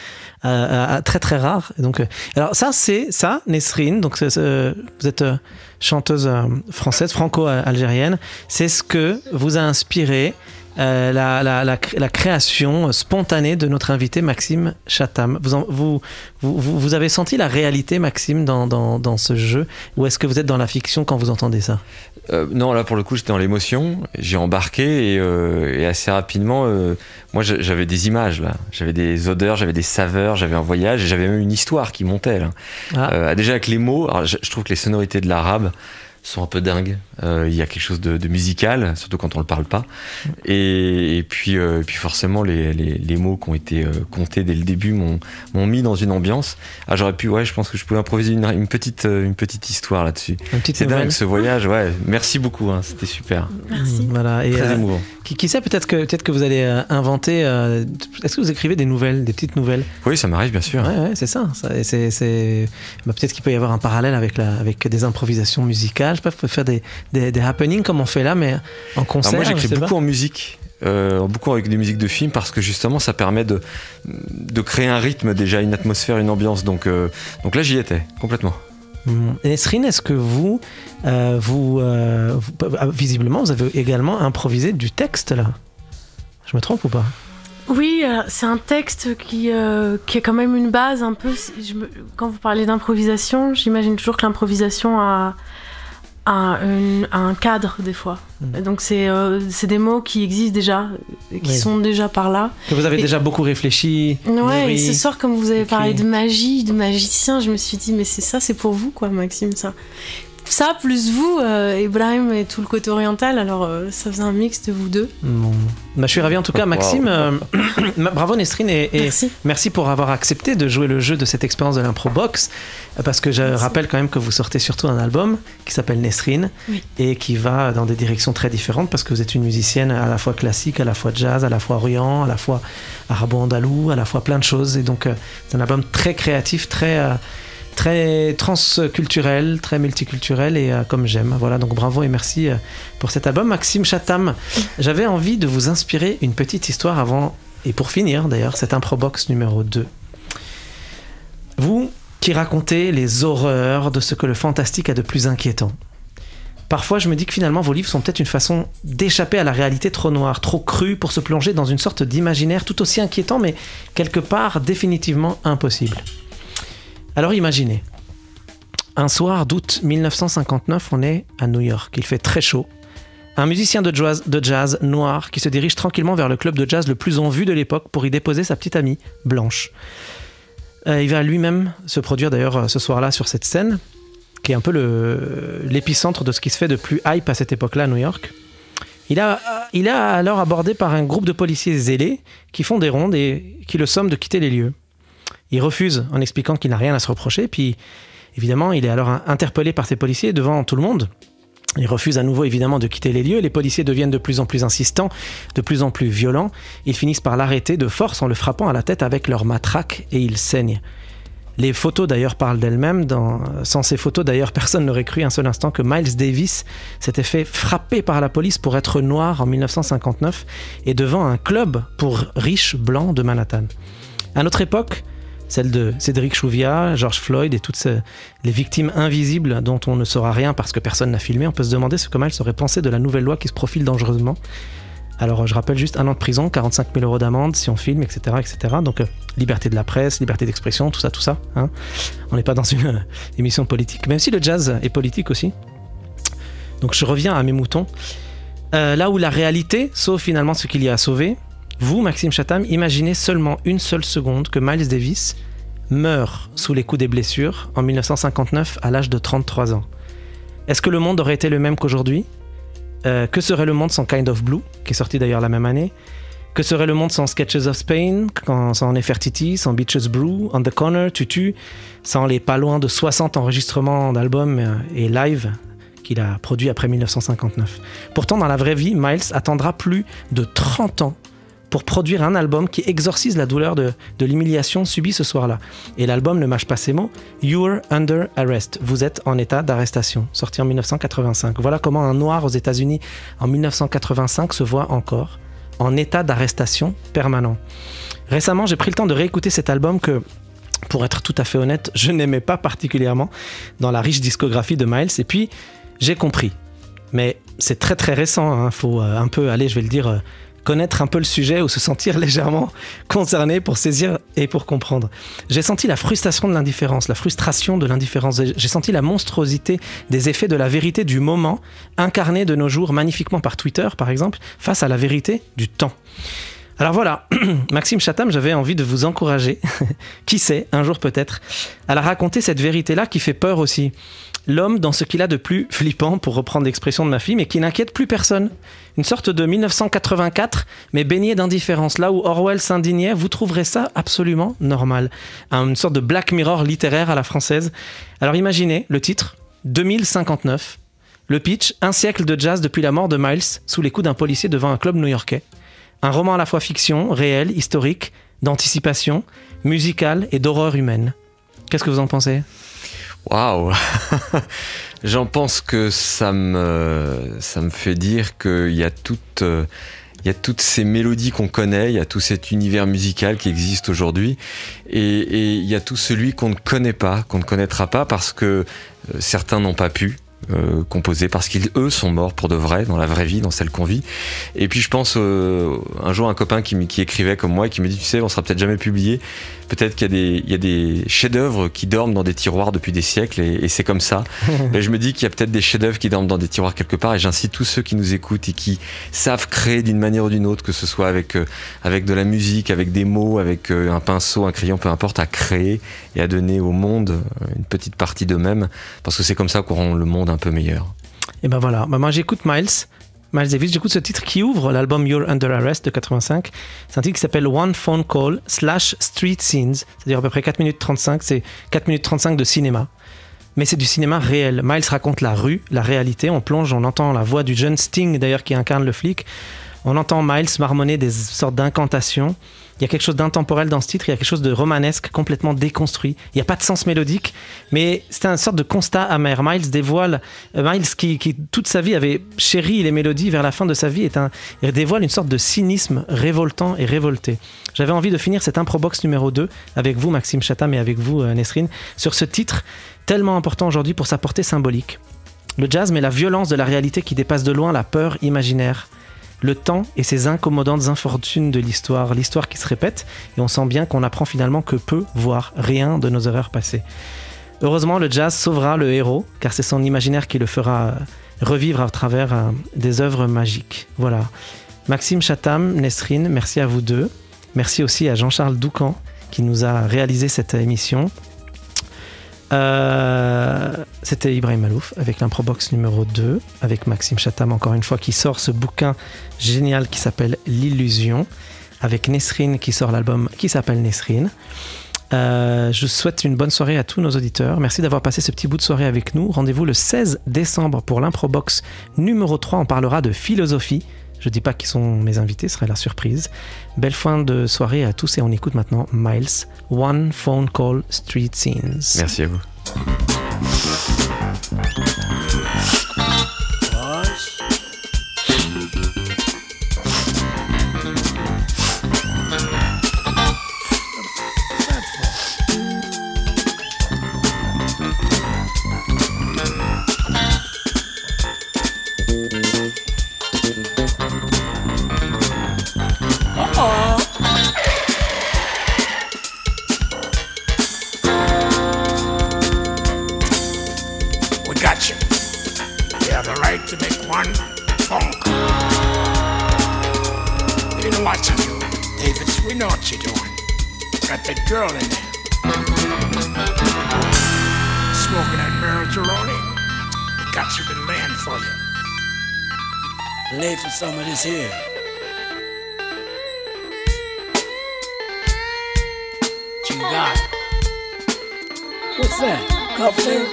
euh, très très rare. Et donc, euh, alors ça, c'est ça, Nesrine. Donc, c'est- c'est- vous êtes euh, chanteuse euh, française, franco-algérienne. C'est ce que vous a inspiré euh, la, la, la, la création spontanée de notre invité Maxime Chatham. Vous, en- vous, vous, vous- vous avez senti la réalité, Maxime, dans, dans, dans ce jeu? Ou est-ce que vous êtes dans la fiction quand vous entendez ça? Euh, non, là pour le coup, j'étais dans l'émotion. J'ai embarqué et, euh, et assez rapidement, euh, moi j'a- j'avais des images là, j'avais des odeurs, j'avais des saveurs, j'avais un voyage et j'avais même une histoire qui montait là. Ah. Déjà avec les mots, alors, je trouve que les sonorités de l'arabe sont un peu dingues. Euh, Il y a quelque chose de, de musical, surtout quand on le parle pas. Et, et puis, euh, et puis forcément, les, les, les mots qui ont été euh, comptés dès le début m'ont m'ont mis dans une ambiance. Ah, j'aurais pu, ouais, je pense que je pouvais improviser une, une petite, euh, une petite histoire là-dessus. C'est dingue ce voyage, ouais. Merci beaucoup, hein, c'était super. Merci. Voilà. Et, Très euh, émouvant. qui, qui sait, peut-être que, peut que vous allez euh, inventer. euh, Est-ce que vous écrivez des nouvelles, des petites nouvelles? Oui, ça m'arrive bien sûr. Ouais, ouais, c'est ça. ça et c'est, c'est- bah, peut-être qu'il peut y avoir un parallèle avec, la, avec des improvisations musicales. Je sais pas, faire des, des, des happenings comme on fait là, mais en concert. Alors moi, j'écris pas. beaucoup en musique. euh, beaucoup avec des musiques de films parce que justement ça permet de, de créer un rythme déjà, une atmosphère, une ambiance. Donc, euh, donc là j'y étais complètement. Hum. Nesrine, est-ce que vous, euh, vous, euh, vous- ah, visiblement, vous avez également improvisé du texte là? Je me trompe ou pas? Oui, c'est un texte qui, euh, qui a quand même une base un peu. je me- quand vous parlez d'improvisation, j'imagine toujours que l'improvisation a, une- un cadre des fois. Mm. Et Donc c'est euh, des mots qui existent déjà, qui Oui. sont déjà par là. Que vous avez Et- déjà beaucoup réfléchi Ouais, et ce soir, comme vous avez écrit. parlé de magie, de magicien, je me suis dit, mais c'est ça, c'est pour vous, quoi, Maxime, ça. Ça, plus vous, euh, Ibrahim et tout le côté oriental, alors euh, ça faisait un mix de vous deux. Bon. Bah, je suis ravi en tout cas, Wow. Maxime. euh, bravo Nesrine et, et Merci. merci pour avoir accepté de jouer le jeu de cette expérience de l'improbox. euh, Parce que je rappelle quand même que vous sortez surtout un album qui s'appelle Nesrine Oui. et qui va dans des directions très différentes parce que vous êtes une musicienne à la fois classique, à la fois jazz, à la fois orient, à la fois arabo-andalou, à la fois plein de choses. Et donc euh, c'est un album très créatif, très. euh, très transculturel, très multiculturel et euh, comme j'aime. Voilà, donc bravo et merci euh, pour cet album. Maxime Chatham, j'avais envie de vous inspirer une petite histoire avant, et pour finir d'ailleurs, cette improbox numéro 2. Vous qui racontez les horreurs de ce que le fantastique a de plus inquiétant. Parfois, je me dis que finalement, vos livres sont peut-être une façon d'échapper à la réalité trop noire, trop crue, pour se plonger dans une sorte d'imaginaire tout aussi inquiétant, mais quelque part définitivement impossible. Alors imaginez, un soir d'août 1959, on est à New York, il fait très chaud. Un musicien de jazz, noir qui se dirige tranquillement vers le club de jazz le plus en vue de l'époque pour y déposer sa petite amie, Blanche. Euh, il va lui-même se produire d'ailleurs euh, ce soir-là sur cette scène, qui est un peu le- l'épicentre de ce qui se fait de plus hype à cette époque-là à New York. Il, a, il est alors abordé par un groupe de policiers zélés qui font des rondes et qui le somment de quitter les lieux. Il refuse en expliquant qu'il n'a rien à se reprocher, puis évidemment il est alors interpellé par ces policiers devant tout le monde. Il refuse à nouveau évidemment de quitter les lieux, les policiers deviennent de plus en plus insistants, de plus en plus violents, ils finissent par l'arrêter de force en le frappant à la tête avec leur matraque et il saigne. Les photos d'ailleurs parlent d'elles-mêmes. Sans ces photos d'ailleurs, personne n'aurait cru un seul instant que Miles Davis s'était fait frapper par la police pour être noir en 1959 et devant un club pour riches blancs de Manhattan. À notre époque, celle de Cédric Chouviat, George Floyd et toutes les victimes invisibles dont on ne saura rien parce que personne n'a filmé, on peut se demander ce que Miles aurait pensé de la nouvelle loi qui se profile dangereusement. Alors je rappelle juste un an de prison, 45 000 euros d'amende si on filme, etc. etc. Donc euh, liberté de la presse, liberté d'expression, tout ça, tout ça. hein. On n'est pas dans une euh, émission politique, même si le jazz est politique aussi. Donc je reviens à mes moutons. Euh, là où la réalité sauve finalement ce qu'il y a à sauver, vous, Maxime Chatham, imaginez seulement une seule seconde que Miles Davis meurt sous les coups des blessures en 1959 à l'âge de 33 ans. Est-ce que le monde aurait été le même qu'aujourd'hui? Euh, Que serait le monde sans Kind of Blue, qui est sorti d'ailleurs la même année? Que serait le monde sans Sketches of Spain, sans Nefertiti, sans Beaches Brew, On the Corner, Tutu, sans les pas loin de 60 enregistrements d'albums euh, et live qu'il a produits après 1959 Pourtant, dans la vraie vie, Miles attendra plus de 30 ans pour produire un album qui exorcise la douleur de, l'humiliation subie ce soir-là. Et l'album ne mâche pas ses mots. You're under arrest. Vous êtes en état d'arrestation. Sorti en 1985. Voilà comment un noir aux États-Unis en 1985 se voit encore en état d'arrestation permanent. Récemment, j'ai pris le temps de réécouter cet album que, pour être tout à fait honnête, je n'aimais pas particulièrement dans la riche discographie de Miles. Et puis, j'ai compris. Mais c'est très très récent. Il faut euh, un peu aller, je vais le dire. Connaître un peu le sujet ou se sentir légèrement concerné pour saisir et pour comprendre. J'ai senti la frustration de l'indifférence, la frustration de l'indifférence. J'ai senti la monstruosité des effets de la vérité du moment, incarnée de nos jours magnifiquement par Twitter, par exemple, face à la vérité du temps. Alors voilà, Maxime Chatham, j'avais envie de vous encourager, qui sait, un jour peut-être, à la raconter cette vérité-là qui fait peur aussi. L'homme dans ce qu'il a de plus flippant, pour reprendre l'expression de ma fille, mais qui n'inquiète plus personne. Une sorte de 1984, mais baigné d'indifférence. Là où Orwell s'indignait, vous trouverez ça absolument normal. Une sorte de Black Mirror littéraire à la française. Alors imaginez le titre, 2059. Le pitch, un siècle de jazz depuis la mort de Miles, sous les coups d'un policier devant un club new-yorkais. Un roman à la fois fiction, réel, historique, d'anticipation, musical et d'horreur humaine. Qu'est-ce que vous en pensez? Waouh. J'en pense que ça me, ça me fait dire qu'il y a y a toutes ces mélodies qu'on connaît, il y a tout cet univers musical qui existe aujourd'hui, et, et, il y a tout celui qu'on ne connaît pas, qu'on ne connaîtra pas parce que euh, certains n'ont pas pu, euh, composés parce qu'ils eux sont morts pour de vrai dans la vraie vie dans celle qu'on vit. Et puis je pense euh, un jour un copain qui, qui, écrivait comme moi et qui me dit tu sais on sera peut-être jamais publié peut-être qu'il y a des, chefs-d'œuvre qui dorment dans des tiroirs depuis des siècles et, et c'est comme ça mais je me dis qu'il y a peut-être des chefs-d'œuvre qui dorment dans des tiroirs quelque part et j'incite tous ceux qui nous écoutent et qui savent créer d'une manière ou d'une autre que ce soit avec euh, avec de la musique avec des mots avec euh, un pinceau un crayon peu importe à créer et à donner au monde euh, une petite partie d'eux-mêmes parce que c'est comme ça qu'on rend le monde un peu meilleur. Et ben voilà, bah moi j'écoute Miles. Miles Davis, j'écoute ce titre qui ouvre l'album You're Under Arrest de 85. C'est un titre qui s'appelle One Phone Call slash Street Scenes, c'est-à-dire à peu près 4 minutes 35, c'est 4 minutes 35 de cinéma. Mais c'est du cinéma réel. Miles raconte la rue, la réalité, on plonge, on entend la voix du jeune Sting d'ailleurs qui incarne le flic. On entend Miles marmonner des sortes d'incantations. Il y a quelque chose d'intemporel dans ce titre, il y a quelque chose de romanesque, complètement déconstruit. Il n'y a pas de sens mélodique, mais c'est un sorte de constat amer. Miles dévoile, euh, Miles qui, qui, toute sa vie avait chéri les mélodies vers la fin de sa vie, est un, il dévoile une sorte de cynisme révoltant et révolté. J'avais envie de finir cette improbox numéro 2 avec vous, Maxime Chatham, et avec vous, euh, Nesrine, sur ce titre tellement important aujourd'hui pour sa portée symbolique. Le jazz met la violence de la réalité qui dépasse de loin la peur imaginaire le temps et ses incommodantes infortunes de l'histoire, l'histoire qui se répète, et on sent bien qu'on apprend finalement que peu, voire rien de nos erreurs passées. Heureusement, le jazz sauvera le héros, car c'est son imaginaire qui le fera revivre à travers euh, des œuvres magiques. Voilà. Maxime Chatham, Nesrine, merci à vous deux. Merci aussi à Jean-Charles Doucan qui nous a réalisé cette émission. Euh, C'était Ibrahim Malouf avec l'improbox numéro 2, avec Maxime Chatham encore une fois qui sort ce bouquin génial qui s'appelle L'illusion, avec Nesrine qui sort l'album qui s'appelle Nesrine. Euh, je souhaite une bonne soirée à tous nos auditeurs. Merci d'avoir passé ce petit bout de soirée avec nous. Rendez-vous le 16 décembre pour l'improbox numéro 3. On parlera de philosophie. Je dis pas qui sont mes invités, ce serait la surprise. Belle fin de soirée à tous et on écoute maintenant Miles, One Phone Call Street Scenes. Merci à vous. Some of this here. What you got? What's that? Cufflink?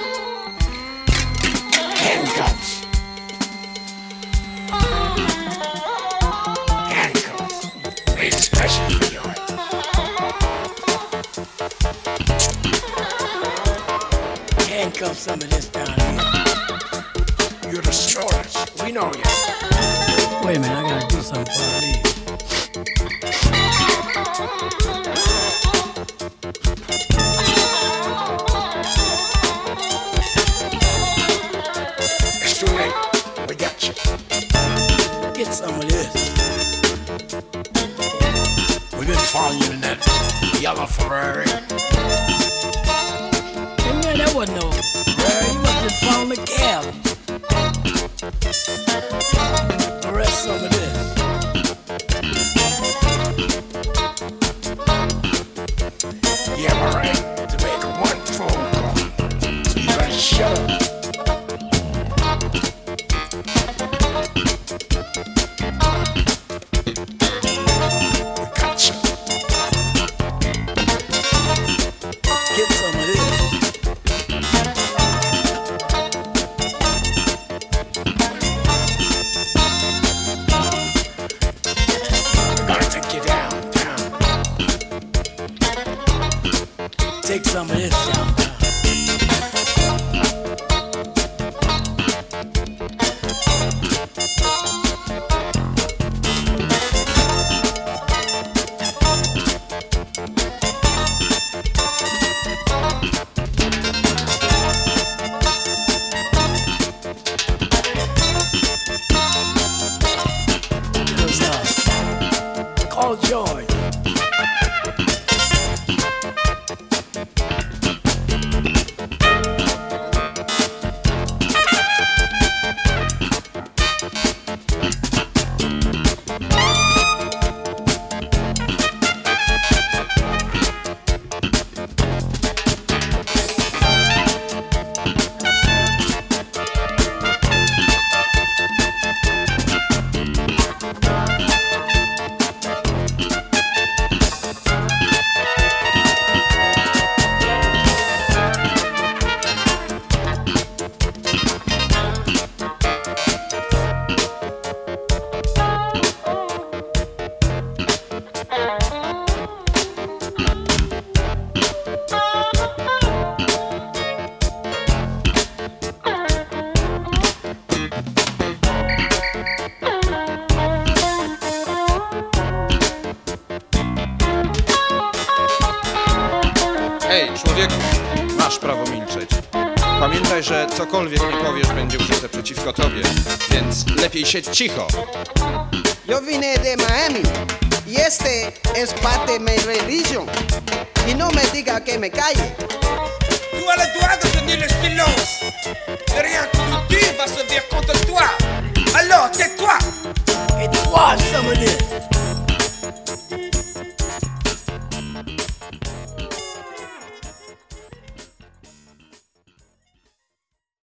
Handcuffs. Handcuffs. Made special you. Handcuff some of this down here. You're the shortest. We know you. Wait a minute, I gotta do something. It's too late. We got you. Get some of this. following you in that yellow Ferrari. Cokolwiek nie powiesz będzie użyte przeciwko tobie, więc lepiej siedź cicho. Yo vine de Miami y este es parte de mi religion. Y no me diga que me calle. Tu as le droit de tenir le silence. Et rien que nous dire va se dire contre toi. Alors, tais-toi. Some of this.